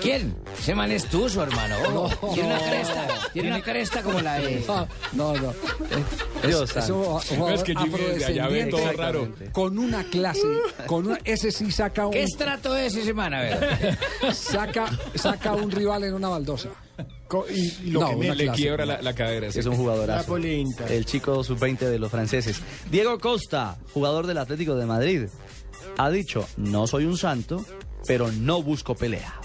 ¿Quién? Ese man es tuyo, hermano. Ojo. tiene una cresta. Tiene una cresta como la de... No, no. Dios Es un Es que Jimmy desde allá ve todo raro. Con una clase, con una, ese sí saca un, ¿Qué estrato es ese man? A ver. saca, saca un rival en una baldosa. Y, y lo No, que. Le quiebra la, la cadera. sí. Es un La jugadorazo. El chico sub-20 de los franceses. Diego Costa, jugador del Atlético de Madrid, ha dicho, no soy un santo, pero no busco pelea.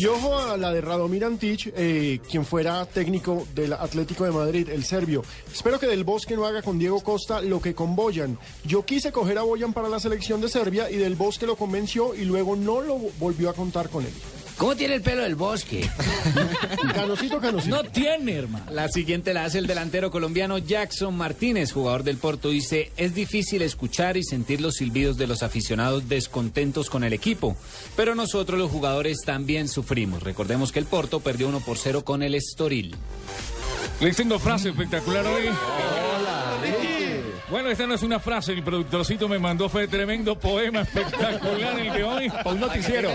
Y ojo a la de Radomir Antic, eh, quien fuera técnico del Atlético de Madrid, el serbio. Espero que Del Bosque no haga con Diego Costa lo que con Boyan. Yo quise coger a Boyan para la selección de Serbia y Del Bosque lo convenció y luego no lo volvió a contar con él. ¿Cómo tiene el pelo del bosque? Canosito, canosito. No tiene, hermano. La siguiente la hace el delantero colombiano Jackson Martínez, jugador del Porto. Dice, es difícil escuchar y sentir los silbidos de los aficionados descontentos con el equipo, pero nosotros los jugadores también sufrimos. Recordemos que el Porto perdió 1 por 0 con el Estoril. Les tengo frase espectacular hoy. Bueno, esta no es una frase, mi productorcito me mandó, fue tremendo poema espectacular el de hoy. Pa' un noticiero.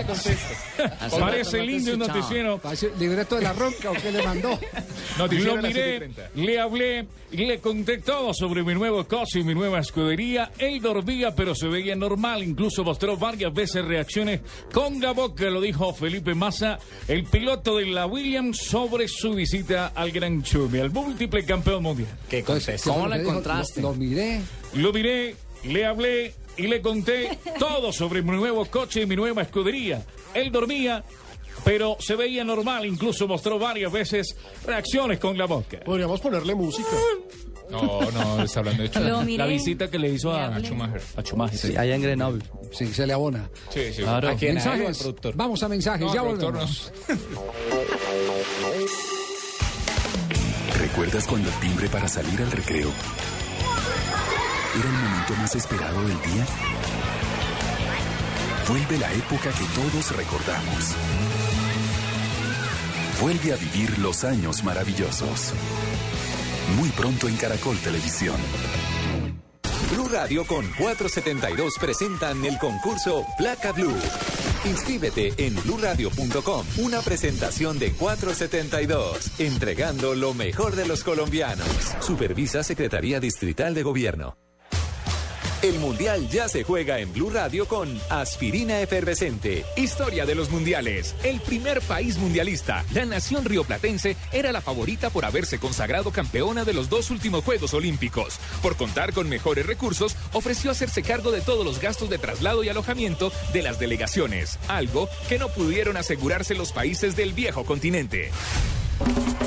Parece lindo un noticiero. Parece ¿Libreto de la ronca o qué le mandó? Noticiero Lo miré, 7:30. le hablé le conté todo sobre mi nuevo coche y mi nueva escudería. Él dormía, pero se veía normal. Incluso mostró varias veces reacciones con la boca, lo dijo Felipe Massa, el piloto de la Williams, sobre su visita al Gran Chumi, al múltiple campeón mundial. ¿Qué Entonces, ¿qué fue que dijo? Lo, lo miré. Lo miré, le hablé y le conté todo sobre mi nuevo coche y mi nueva escudería. Él dormía, pero se veía normal, incluso mostró varias veces reacciones con la boca. Podríamos ponerle música. No, no, está hablando de Schumacher. La visita que le hizo a, a Schumacher. A Schumacher. Sí, allá en Grenoble. Sí, se le abona. Sí, sí. Claro. ¿A quién? ¿A él Mensajes. productor? Vamos a mensajes, No, ya volvemos. ¿Recuerdas cuando el timbre para salir al recreo era el momento más esperado del día? Vuelve la época que todos recordamos. Vuelve a vivir los años maravillosos. Muy pronto en Caracol Televisión. Blue Radio con 472 presentan el concurso Placa Blue. Inscríbete en bluradio.com. Una presentación de 472, entregando lo mejor de los colombianos. Supervisa Secretaría Distrital de Gobierno. El Mundial ya se juega en Blue Radio con Aspirina Efervescente. Historia de los mundiales. El primer país mundialista, la nación rioplatense, era la favorita por haberse consagrado campeona de los dos últimos Juegos Olímpicos. Por contar con mejores recursos, ofreció hacerse cargo de todos los gastos de traslado y alojamiento de las delegaciones, algo que no pudieron asegurarse los países del viejo continente.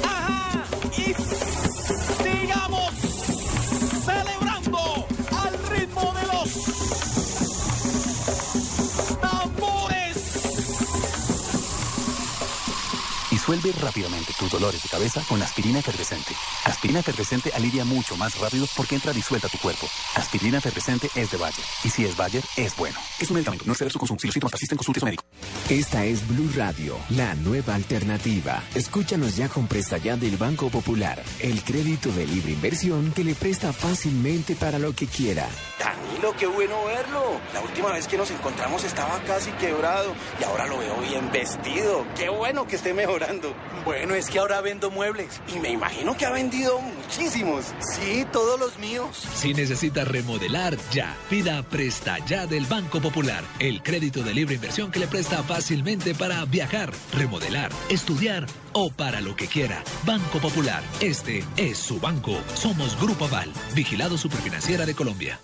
Ajá, Disuelve rápidamente tus dolores de cabeza con aspirina efervescente. Aspirina efervescente alivia mucho más rápido porque entra disuelta a tu cuerpo. Aspirina efervescente es de Bayer. Y si es Bayer, es bueno. Es un medicamento. No exceder su consumo. Si los síntomas persisten, consulte a su médico. Esta es Blue Radio, la nueva alternativa. Escúchanos ya con Presta Ya del Banco Popular, el crédito de libre inversión que le presta fácilmente para lo que quiera. Danilo, qué bueno verlo. La última vez que nos encontramos estaba casi quebrado y ahora lo veo bien vestido. Qué bueno que esté mejorando. Bueno, es que ahora vendo muebles y me imagino que ha vendido muchísimos. Sí, todos los míos. Si necesita remodelar, ya. Pida Presta Ya del Banco Popular. El crédito de libre inversión que le presta fácilmente para viajar, remodelar, estudiar o para lo que quiera. Banco Popular. Este es su banco. Somos Grupo Aval. Vigilado Superfinanciera de Colombia.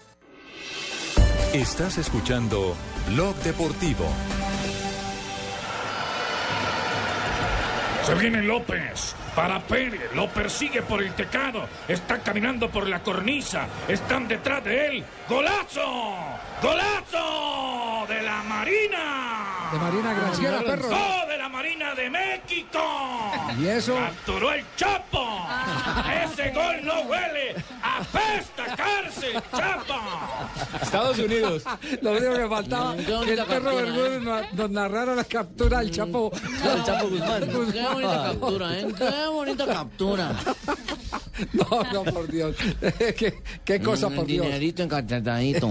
Estás escuchando Blog Deportivo. Se viene López. Para Pérez, lo persigue por el tecado, está caminando por la cornisa, están detrás de él. ¡Golazo! ¡Golazo! ¡De la Marina! De Marina Graciela, perro. ¡Oh, de la Marina de México! ¿Y eso? ¡Capturó el Chapo! ¡Ese gol no huele! ¡Apesta cárcel, Chapo! Estados Unidos. Lo único que faltaba que el perro Bermúdez nos, nos narrara la captura del Chapo. Guzmán. Qué bonita captura, ¿eh? Qué bonita captura. No, no, por Dios. ¿Qué, qué cosa, Un por Dios? dinerito encantadito.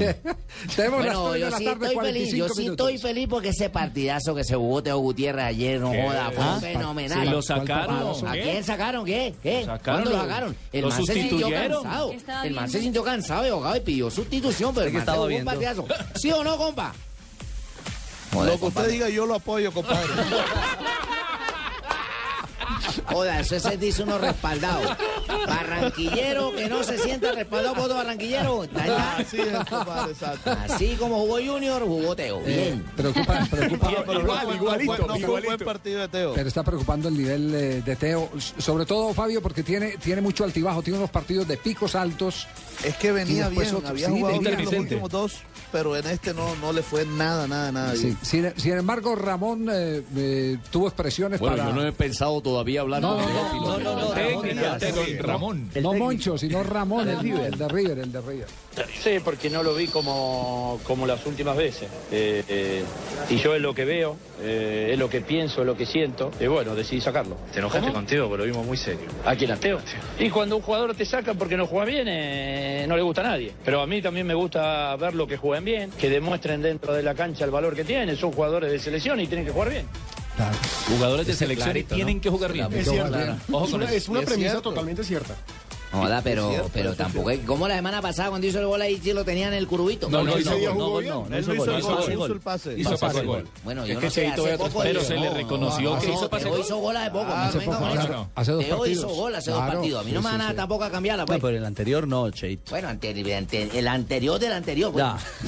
Tenemos las Bueno, de yo la sí tarde, estoy feliz, 45 yo sí minutos. estoy feliz porque ese partidazo que se jugó Teo Gutiérrez ayer, no joda, fue Ah, fenomenal. sí, lo sacaron. ¿A quién sacaron? ¿Qué? ¿Qué? ¿Cuándo lo sacaron? El man se sintió cansado. El man se sintió cansado y ahogado y pidió sustitución, pero el que man se estaba jugó un partidazo. ¿Sí o no, compa? Joder, Lo que usted diga, yo lo apoyo, compadre. Joda, eso se dice uno respaldado. Barranquillero que no se sienta respaldado por otro barranquillero. Así es, compadre, exacto. Así como jugó Junior, jugó Teo. Eh, Bien. preocupa, preocupa, Pero no fue- no fue- no fue un buen partido de Teo. pero está preocupando el nivel eh, de Teo, sobre todo Fabio, porque tiene, tiene mucho altibajo, tiene unos partidos de picos altos. Es que venía bien, otro- había sí, jugado bien los últimos dos, pero en este no, no le fue nada, nada, nada Sí. bien. Sin, sin embargo, Ramón eh, eh, tuvo expresiones Bueno, para... yo no he pensado todavía hablar No, con no, Teófilo. no, no, no, Técnicamente, don Ramón. no Moncho, sino Ramón, el, el de River, el de River. Sí, porque no lo vi como, como las últimas veces. Eh, eh, y yo es lo que veo, eh, es lo que pienso, es lo que siento. Y bueno, decidí sacarlo. Te enojaste ¿Cómo? contigo, pero lo vimos muy serio. ¿A quién, a Teo? Y cuando un jugador te saca porque no juega bien, eh, no le gusta a nadie. Pero a mí también me gusta ver lo que juegan bien, que demuestren dentro de la cancha el valor que tienen. Son jugadores de selección y tienen que jugar bien. Jugadores de selección clarito, ¿no? tienen que jugar bien. Es cierto. Ojo Es una, es una Es premisa cierto. totalmente cierta. Joda, pero, cierto, pero es tampoco es como la semana pasada cuando hizo el gol ahí sí lo tenía en el curubito. No, no, no, no, no no no el hizo gol, hizo el pase. Hizo Pase pase gol. Bueno, Es yo que no sé, Cheito hace poco pero se le no, reconoció no, que no, hizo pase gol. hizo gol hace poco. Ah, no Hace poco, hace, dos Teo partidos. hizo gol hace dos Claro, partidos. A mí no me van a tampoco a cambiarla, No, pues. pero el anterior no, Cheito. Bueno, el anterior del anterior. Pues.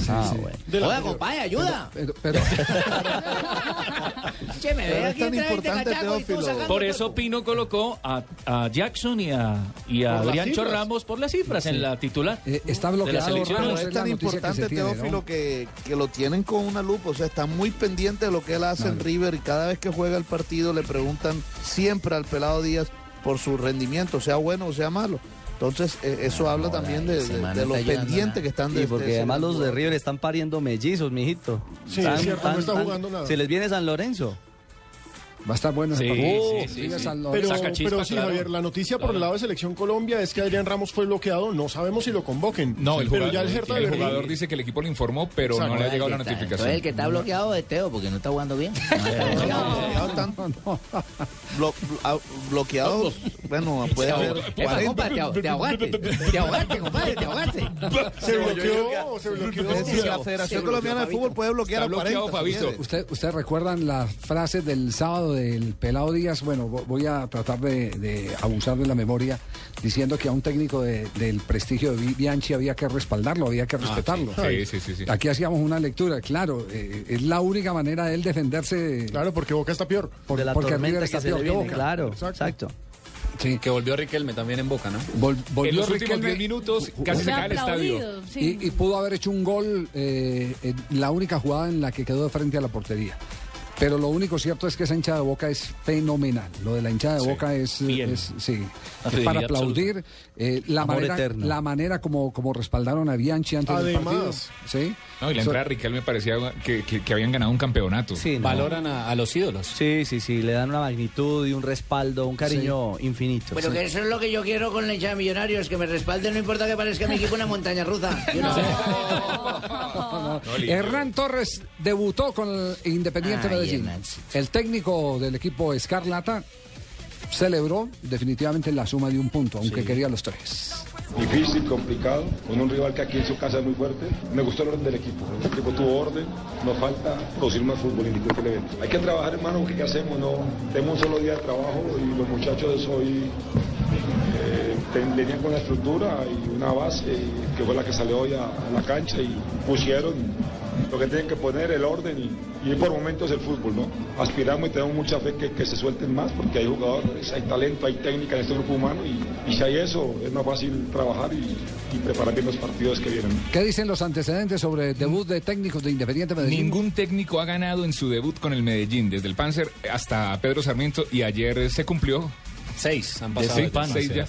Bueno. Oiga, compadre, ayuda. Pero, pero- Che, me Pero ve aquí tan entre 20 importante, Teófilo. Por eso Pino colocó a, a Jackson y a, y a cifras. Ramos por las cifras en Sí. la titular. Eh, está de la bloqueado. Ramos, Pero es tan que importante, tiene, Teófilo, ¿no? que, que lo tienen con una lupa. O sea, está muy pendiente de lo que él hace en River y cada vez que juega el partido le preguntan siempre al pelado Díaz por su rendimiento, sea bueno o sea malo. Entonces, eh, eso habla también de, de- de no lo está ayudando pendiente nada. que están de Y porque de ese además los de. River están pariendo mellizos, mijito. Sí, es cierto, no está jugando nada. Se les viene San Lorenzo. Va a estar bueno ese Sí, partido. sí, sí, Pero, pero sí, Javier, la noticia por el lado de Selección Colombia es que Adrián Ramos fue bloqueado. No sabemos si lo convoquen. No, el pero jugador, ya el Hertha de el jugador dice que el equipo le informó, pero no le ha llegado la Entonces notificación. el que está bloqueado es Teo, porque no está jugando bien. Bloqueado ah, bueno, puede haber Epa, 40. compa, te, ahog- te ahogaste. Te ahogaste, compadre, te ahogaste. Se bloqueó, se bloqueó. La Federación Colombiana de Fútbol puede bloquear a 40. si quiere. Usted, ¿Ustedes recuerdan las frases del sábado del Pelado Díaz? Bueno, vo- voy a tratar de, de abusar de la memoria diciendo que a un técnico de- del prestigio de Bianchi había que respaldarlo, había que respetarlo. Ah, sí, sí, sí, sí. Aquí hacíamos una lectura, claro, eh, es la única manera de él defenderse. Claro, porque Boca está peor. Por- De la porque tormenta que está se peor viene, Boca. claro, Exacto. exacto. Sí. Que volvió Riquelme también en Boca, ¿no? Vol- volvió en los últimos Riquelme 10 minutos casi se cae el estadio. Y, y pudo haber hecho un gol eh, en la única jugada en la que quedó de frente a la portería. Pero lo único cierto es que esa hinchada de boca es fenomenal. Lo de la hinchada de Sí. boca es, sí, es para aplaudir eh, la, Amor manera, eterno. la manera como, como respaldaron a Bianchi antes del partido. Además. ¿Sí? No, y la entrada de Riquelme parecía que, que- que habían ganado un campeonato. Sí, ¿no? Valoran a, a los ídolos. Sí, sí, sí, le dan una magnitud y un respaldo, un cariño infinito. Bueno, Sí. que eso es lo que yo quiero con la hinchada de millonarios, que me respalden, no importa que parezca mi equipo una montaña rusa. No. Hernán Torres debutó con el Independiente Ay, Medellín. El técnico del equipo Escarlata celebró definitivamente la suma de un punto, aunque quería los tres. Difícil, complicado, con un rival que aquí en su casa es muy fuerte. Me gustó el orden del equipo. El equipo tuvo orden, nos falta producir más fútbol indiscutiblemente. Hay que trabajar, hermano, porque ¿qué hacemos? No, tenemos un solo día de trabajo y los muchachos de hoy eh, venían con la estructura y una base que fue la que salió hoy a, a la cancha y pusieron lo que tienen que poner, el orden y, y por momentos el fútbol, ¿no? Aspiramos y tenemos mucha fe que, que se suelten más porque hay jugadores, hay talento, hay técnica en este grupo humano y, y si hay eso es más fácil trabajar y, y preparar bien los partidos que vienen. ¿Qué dicen los antecedentes sobre el debut de técnicos de Independiente Medellín? Ningún técnico ha ganado en su debut con el Medellín, desde el Panzer hasta Pedro Sarmiento, y ayer se cumplió. Seis han De pasado. seis, seis Panzer ya.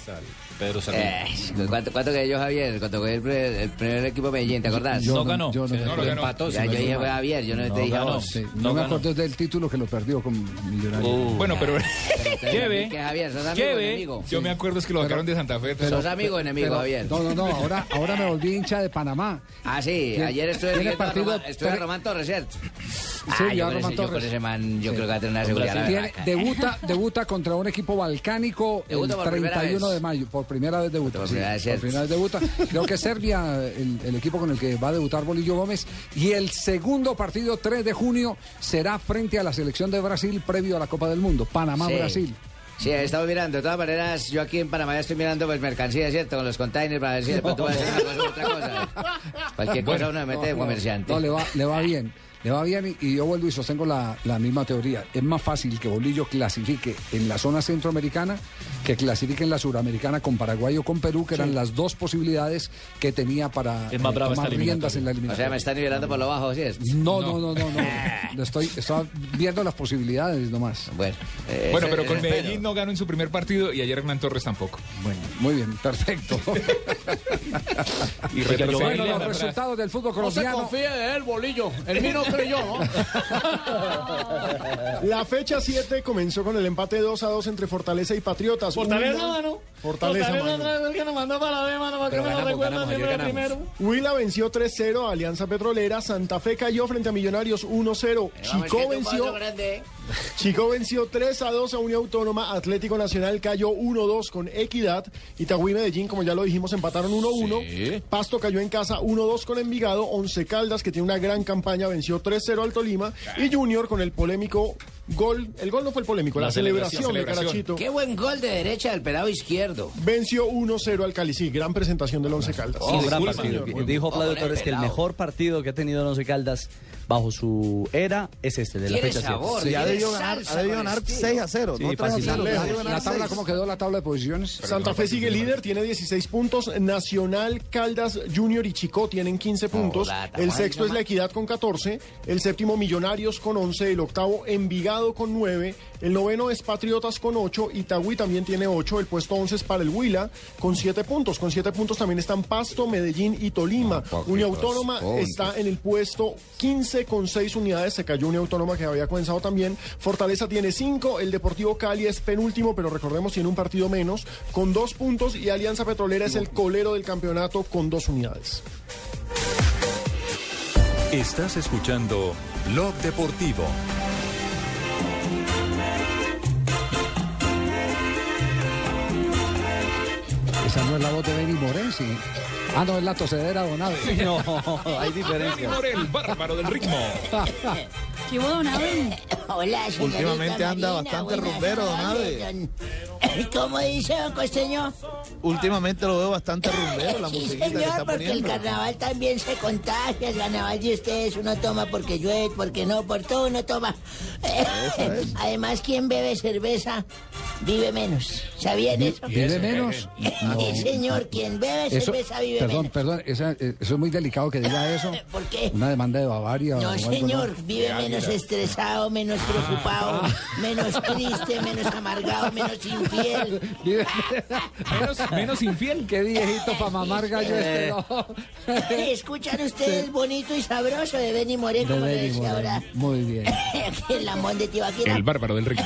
Pedro Eh, Sarmiento. ¿cuánto, ¿Cuánto que yo, Javier? Cuando fue el, primer- el primer equipo Medellín, ¿te acordás? Yo No ganó. yo no- Sí, no ganó. empató, Ya, no yo dije fue Javier, yo no, te dije a ganó. vos. Sí, No no me ganó. acuerdo del título que lo perdió con Millonarios. Uh, bueno, pero Lleve. Que Javier, sos amigo Lleve. enemigo. Yo me acuerdo es que lo sacaron de Santa Fe. ¿Sos amigo o enemigo, pero- Javier? No, no, no, ahora, ahora me volví hincha de Panamá. Ah, sí, ayer estuve viendo a partido estuve a Román Torres, ¿cierto? Sí, ah, yo, con Román ese, yo con Torres. ese man, yo Sí. creo que va a tener una seguridad. Tiene- debuta, debuta contra un equipo balcánico Debuta el por primera 31 vez. de mayo. Por primera vez debuta. Por sí, por primera vez debuta. Creo que Serbia, el, el equipo con el que va a debutar Bolillo Gómez. Y el segundo partido, 3 de junio, será frente a la selección de Brasil previo a la Copa del Mundo. Panamá-Brasil. Sí, he estado mirando. De todas maneras, yo aquí en Panamá ya estoy mirando pues mercancía, ¿cierto? Con los containers para ver si de pronto a u otra cosa. Cualquier cosa uno me mete de comerciante. No, le va, le va bien. Le va bien y, y yo vuelvo y sostengo la, la misma teoría. Es más fácil que Bolillo clasifique en la zona centroamericana que clasifique en la suramericana con Paraguay o con Perú, que eran las dos posibilidades que tenía para eh, tomar riendas en la O sea, me eliminatoria. está nivelando por lo bajo, ¿sí es? No, no, no, no, no. Le estoy, estaba viendo las posibilidades nomás. Bueno, Bueno, pero con Medellín no ganó en su primer partido y ayer Hernán Torres tampoco. Bueno, muy bien, perfecto. Y retrocede bueno, los resultados del fútbol No se colombiano. confíe de él, bolillo. El mío no creyó, ¿no? La fecha 7 comenzó con el empate 2 a 2 entre Fortaleza y Patriotas. Fortaleza, Huila- mano. Fortaleza, mano. otra vez el que nos mandó para la B, mano, para que Pero me lo ganamos, recuerden ganamos, siempre ayer de primero. Huila venció 3-0 a Alianza Petrolera. Santa Fe cayó frente a Millonarios 1-0. Chico venció. Chico venció 3 a 2 a Unión Autónoma. Atlético Nacional cayó 1-2 con Equidad. Itagüí y Medellín, como ya lo dijimos, empataron 1-1. Pasto cayó en casa 1-2 con Envigado. Once Caldas, que tiene una gran campaña, venció 3-0 al Tolima. Y Junior con el polémico gol. El gol no fue el polémico, la, La celebración, celebración, de Carachito. Qué buen gol de derecha del pelado izquierdo. Venció 1-0 al Cali. Sí, gran presentación del Once Caldas. Sí, un gran Sí, partido. señor. Dijo Flavio Torres que el mejor partido que ha tenido el Once Caldas bajo su era es este, de la fecha sabor, Sí, ha debido ganar, ha debido ganar estilo. 6 a 0, Sí, no 3 a 0. fácilmente. ha debido La tabla, 6. ¿cómo quedó la tabla de posiciones? Santa Fe sigue líder, tiene 16 puntos. Nacional, Caldas, Junior y Chico tienen 15 puntos. Joda, El sexto es. La Equidad con 14. El séptimo, Millonarios con 11. El octavo, Envigado con 9. El noveno es Patriotas con 8. Itagüí también tiene 8. El puesto 11 es para el Huila con 7 puntos. Con 7 puntos también están Pasto, Medellín y Tolima. Unia Autónoma está en el puesto 15 con 6 unidades. Se cayó Unia Autónoma que había comenzado también. Fortaleza tiene 5. El Deportivo Cali es penúltimo, pero recordemos tiene un partido menos con 2 puntos. Y Alianza Petrolera es el colero del campeonato con 2 unidades. Estás escuchando Blog Deportivo. Esa no es la voz de Benny Morenzi. Ah, no, es la tosedera de Donave. No, hay diferencia. el bárbaro del ritmo. ¿Qué hubo, don Abe? Hola, señorita Últimamente anda Marina, bastante rumbero, don tardes, Abe. don- ¿Cómo dice, don Costeño? Últimamente lo veo bastante rumbero, la Sí, musiquita que señor, está porque el poniendo. carnaval también se contagia. El carnaval de ustedes uno toma porque llueve, porque no, por todo uno toma. Además, quien bebe cerveza vive menos. ¿Sabían eso? ¿Vive menos? No. Sí, señor, quien bebe Eso, cerveza vive perdón, menos. perdón, esa- eh, eso es muy delicado que diga eso. ¿Por qué? Una demanda de Bavaria o No, algo, señor, vive menos estresado, menos preocupado, menos triste, menos amargado, menos infiel. Vive- Menos, menos infiel. Qué viejito para mamar gallo este, no. Escuchan ustedes bonito y sabroso de Benny Moré, como lo decía ahora. Muy bien. el lamón de Tibaquira. El bárbaro del ritmo.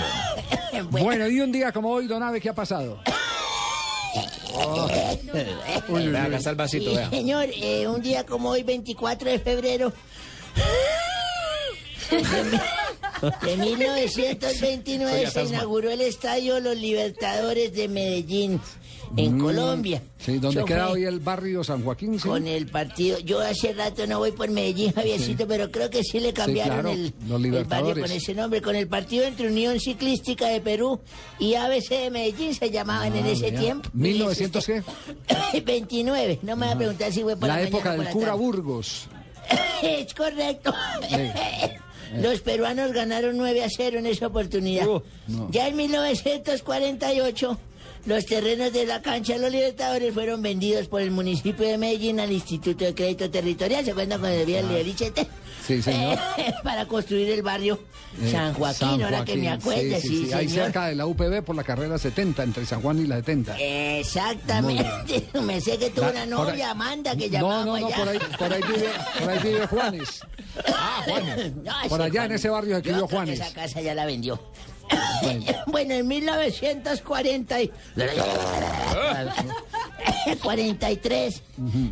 Bueno, y un día como hoy, Don Ave, ¿qué ha pasado? Uy, uy, acá está el vasito, Sí, vea. señor, eh, un día como hoy, 24 de febrero de 1929 Oiga, se inauguró el estadio Los Libertadores de Medellín, en Mm, Colombia. Sí, donde Eso queda hoy el barrio San Joaquín. ¿sí? Con el partido, yo hace rato no voy por Medellín, Javiercito, pero creo que sí le cambiaron claro, el, el barrio con ese nombre, con el partido entre Unión Ciclística de Perú y ABC de Medellín se llamaban en Ah, ese vea. tiempo. 1900 qué? 29, no me va a preguntar si fue por la, La época mañana del cura tarde. Burgos. Es correcto. Los peruanos ganaron 9 a 0 en esa oportunidad. Uh, no. Ya en 1948, los terrenos de la cancha de los Libertadores fueron vendidos por el municipio de Medellín al Instituto de Crédito Territorial. ¿Se cuando debía el Lichete? Sí, señor. Para construir el barrio Eh, San Joaquín, San ahora que me acuerdo, sí, sí, Ahí señor. cerca de la UPB por la carrera 70, entre San Juan y la 70. Exactamente. Me sé que tuvo La- una ahí- novia, Amanda, que No, llamaba no, no, allá. por ahí, por ahí vive, por ahí vive Juanes. Ah, Juanes. Por allá en ese barrio se Juanes. Esa casa ya la vendió. Bueno, en 1940 y- 43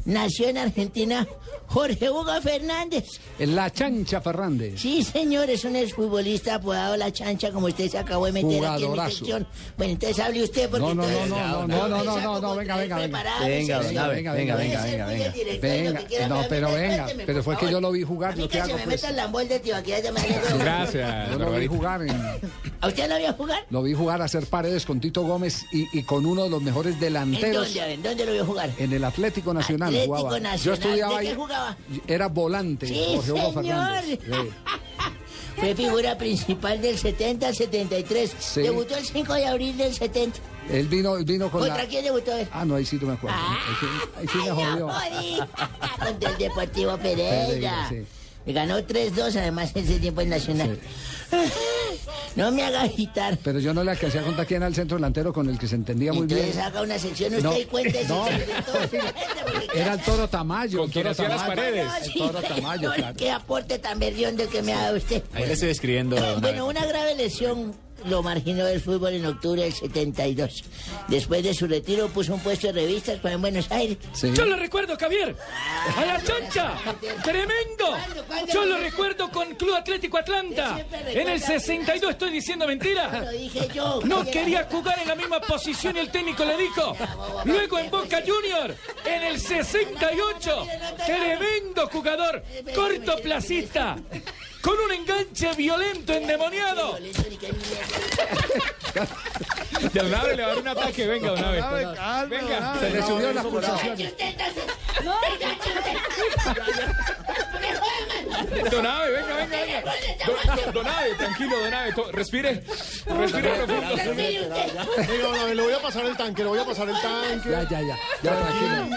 nació en Argentina Jorge Hugo Fernández. La Chancha Fernández. Sí, señor, es un exfutbolista apodado La Chancha, como usted se acabó de meter aquí en mi sección. Bueno, entonces hable usted porque No, no, no, no, no, no, no, no, no, no, venga, venga, venga. Venga, venga, venga, venga, venga, muy venga. no, pero venga, pero fue que yo lo vi A jugar, mí lo que se me meta el lambol de Tibaquira, ya me alegro. Gracias, Yo lo vi jugar en, ¿A usted lo vio jugar? lo vi jugar a hacer paredes con Tito Gómez y, con uno de los mejores ¿En delanteros dónde? Ver, ¿Dónde lo vio jugar? en el Atlético Nacional Atlético jugaba. Nacional. Yo estudiaba ¿De qué ahí. Jugaba? Era volante, Sí, Jorge Hugo señor. Fernández. Fue figura principal del 70 al 73. Sí. Debutó el 5 de abril del 70. Él vino, él vino con ¿Contra la. quién debutó él? Ah, no, ahí sí no me acuerdo. Ahí sí, ahí sí me jodió. Jodí. Contra el Deportivo Pereira. Pereira, sí. Le ganó 3-2, además, en ese tiempo en Nacional. No me haga agitar. Pero yo no le alcancé a contar quién era el centro delantero con el que se entendía muy Entonces bien. haga una sección usted No, y cuente ese no. secreto. Era el toro Tamayo. Con toro hacía las paredes. No, El toro Tamayo, claro. Qué aporte tan berrión del que me ha dado usted. Ahí le estoy escribiendo. Bueno, una grave lesión lo marginó del fútbol en octubre del 72. Después de su retiro puso un puesto de revistas para en Buenos Aires. Sí. Yo lo recuerdo, Javier. A la chancha. Tremendo. Yo lo recuerdo con Club Atlético Atlanta. En el 62 estoy diciendo mentira. No quería jugar en la misma posición y el técnico le dijo. Luego en Boca Junior, en el 68. Tremendo jugador, cortoplacista. Con un enganche violento, endemoniado. Don Abe le va a dar un ataque, venga, Don Abe. Venga. Se le No, subió no, la no, pulsación. Don Abe, venga, venga, venga. Don, don- Abe, tranquilo, Don Abe. Respire. Respire profundo. Venga, le voy a pasar el tanque, le voy a pasar el tanque. Ya, ya, ya. Ya, tranquilo.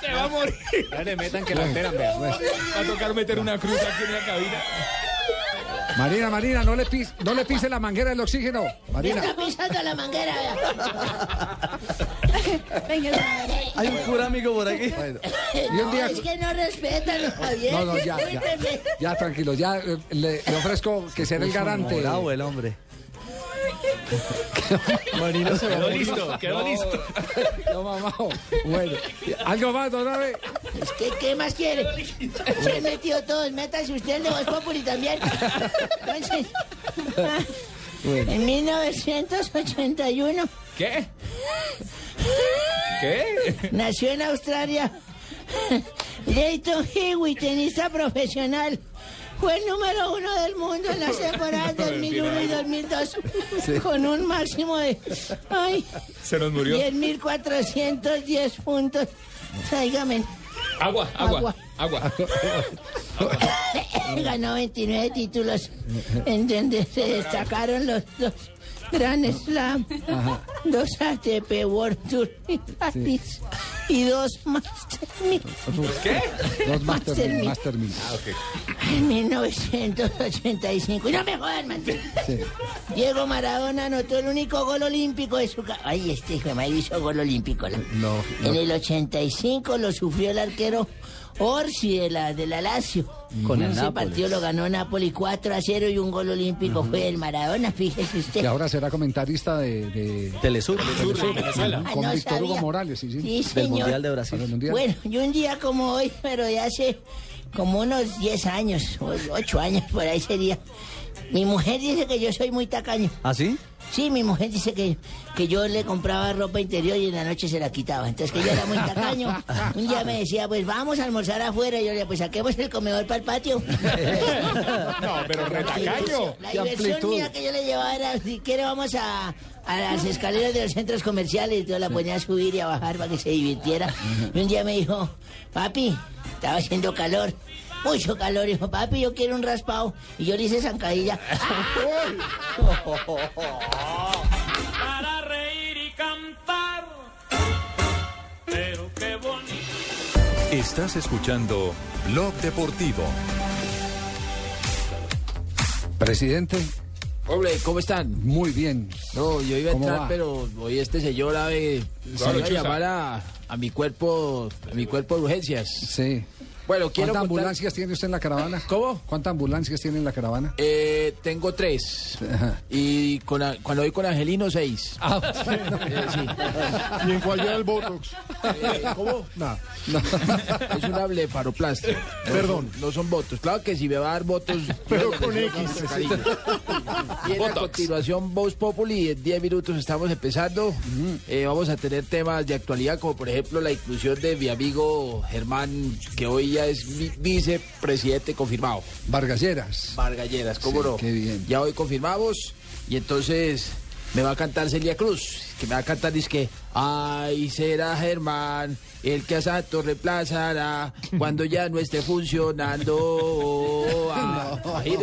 Se va a morir. Ya le metan que la esperan, vea. Va a tocar meter una cruz aquí en la cabina. Marina, Marina, no le, pis, no le pise la manguera del oxígeno. Marina. está pisando la manguera. vea. Hay un curámico por aquí. Y un No, día- es que no respetan, Javier. No, no, ya, ya. Ya, tranquilo. Ya eh, le, le ofrezco que será el garante. Bravo el hombre. Marina se Quedó listo, quedó listo. No, mamá. Bueno, ¿algo más, don Abe? Es que, ¿qué más quiere? Se metió todos, métase usted el de Voz Populi también. Entonces, ah, en 1981 ¿Qué? ¿Qué? nació en Australia Leighton Hewitt, tenista profesional. Fue el número uno del mundo en las temporadas 2001 y 2002 Sí. con un máximo de ay, Se nos murió. 10.410 puntos. Tráigame. Agua, agua, agua. Ganó 29 títulos en donde se destacaron los dos Grand Slam, dos ATP World Tour y París y dos Master ¿Qué? Dos Master Master, Mil. En 1985. Y no me jodan, man. Diego Maradona anotó el único gol olímpico de su... ca- Ay, este hijo de madre hizo gol olímpico. ¿no? No, En el 85 lo sufrió el arquero Orsi de la, de la Lazio. Con el Ese Nápoles. partido lo ganó Napoli 4 a 0 y un gol olímpico fue el Maradona, fíjese usted. Que ahora será comentarista de, de Telesur. Telesur, Venezuela. Con Ah, no Víctor Hugo sabía. Morales, sí, sí. Sí, Del señor. Mundial de Brasil. Para el Mundial. Bueno, y un día como hoy, pero de hace como unos 10 años, o 8 años, por ahí sería. Mi mujer dice que yo soy muy tacaño. ¿Ah, sí? Sí, mi mujer dice que, que yo le compraba ropa interior y en la noche se la quitaba. Entonces que yo era muy tacaño. Un día me decía, pues vamos a almorzar afuera. Y yo le decía, pues saquemos el comedor para el patio. No, pero retacaño. La amplitud. mía que yo le llevaba era, si quiere vamos a, a las escaleras de los centros comerciales y yo la ponía a subir y a bajar para que se divirtiera. Y un día me dijo, papi, estaba haciendo calor. Mucho calor, dijo, papi, yo quiero un raspado. Y yo le hice zancadilla. Para reír y cantar. Pero qué bonito. Estás escuchando Blog Deportivo. Presidente, Hombre, ¿cómo están? muy bien. No, yo iba a ¿Cómo entrar, va? pero hoy este señor ave, Claro, se iba a llamar a, a mi cuerpo, a mi cuerpo de urgencias. Sí. Bueno, quiero ¿Cuántas contar- ambulancias tiene usted en la caravana? ¿Cómo? ¿Cuántas ambulancias tiene en la caravana? Eh, tengo tres. Y con, cuando voy con Angelino, seis. Ah, Eh, sí. ¿Y en cuál lleva el Botox? Eh, ¿Cómo? No. Es una blefaroplastia. No Perdón. son- No son votos. Claro que si me va a dar votos... Pero con X. Y en a continuación, Voz Populi, en 10 minutos estamos empezando. Eh, vamos a tener temas de actualidad, como por ejemplo la inclusión de mi amigo Germán, que hoy ya es vicepresidente confirmado. Vargalleras. Vargalleras, ¿cómo Sí, no? qué bien. Ya hoy confirmamos y entonces me va a cantar Celia Cruz, que me va a cantar dice que ay será Germán el que a Santos reemplazará cuando ya no esté funcionando. Ah,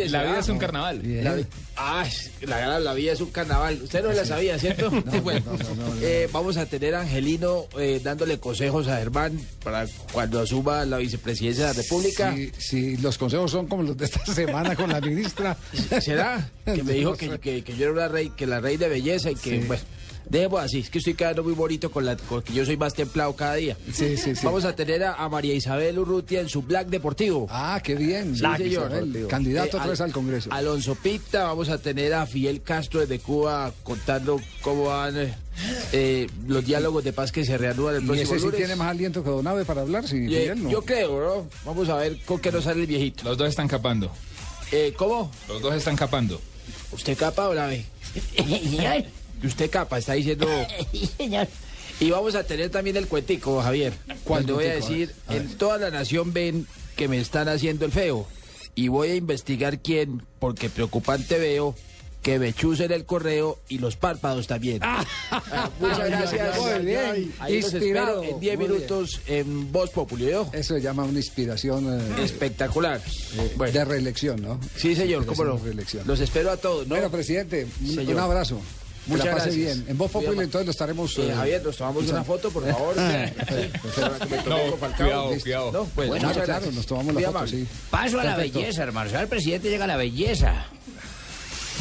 La vida es un carnaval. La, vi- ah, la, la vida es un carnaval. Usted no la sabía, ¿cierto? Bueno, eh, vamos a tener a Angelino eh, dándole consejos a Germán para cuando asuma la vicepresidencia de la República. Si, los consejos son como los de esta semana con la ministra. ¿Será? Que me dijo que, que- que yo era una rey, que la rey de belleza y que, Sí. bueno, dejemos así, es que estoy quedando muy bonito con la con que yo soy más templado cada día. Sí, sí, sí. Vamos a tener a, a María Isabel Urrutia en su Black Deportivo. Ah, qué bien. Sí, Black señor. Isabel, Candidato Eh, otra vez al Congreso. Alonso Pita, vamos a tener a Fidel Castro desde Cuba contando cómo van eh, eh, los diálogos de paz que se reanudan el ¿Y próximo ese sí lunes. tiene más aliento que Don Abe para hablar? Sí, Eh, Fidel, no. Yo creo, ¿no? Vamos a ver con qué nos sale el viejito. Los dos están capando. Eh, ¿Cómo? Los dos están capando. ¿Usted capa o la ve? Usted capa, está diciendo... señor. Y vamos a tener también el cuentico, Javier. Cuando voy a decir, A ver, a en toda la nación ven que me están haciendo el feo. Y voy a investigar quién, porque preocupante veo que me chusen el correo y los párpados también. Ah, muchas gracias. Muy bien, Ahí inspirado, en 10 muy bien. minutos en Voz Populi. ¿no? Eso se llama una inspiración eh, Espectacular. de reelección, ¿no? Sí, señor, cómo no. Reelección. Los espero a todos, ¿no? Bueno, presidente, un abrazo. Que Muchas la pase gracias. bien. En Voz Populi entonces lo estaremos... Eh, eh, Javier, nos tomamos una foto, por favor. Tome No, con Falcao. cuidado, cuidado. No, pues, Bueno, muchas claro, nos tomamos la foto, sí. Paso a la belleza, hermano. El presidente llega a la belleza.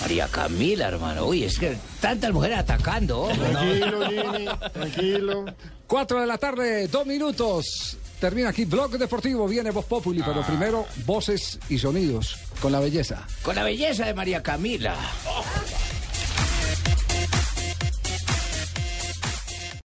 María Camila, hermano. Uy, es que tantas mujeres atacando. oh. Tranquilo, Jimmy, tranquilo. Cuatro de la tarde, dos minutos. Termina aquí Blog Deportivo, viene Voz Populi, Ah. pero primero voces y sonidos con la belleza. Con la belleza de María Camila.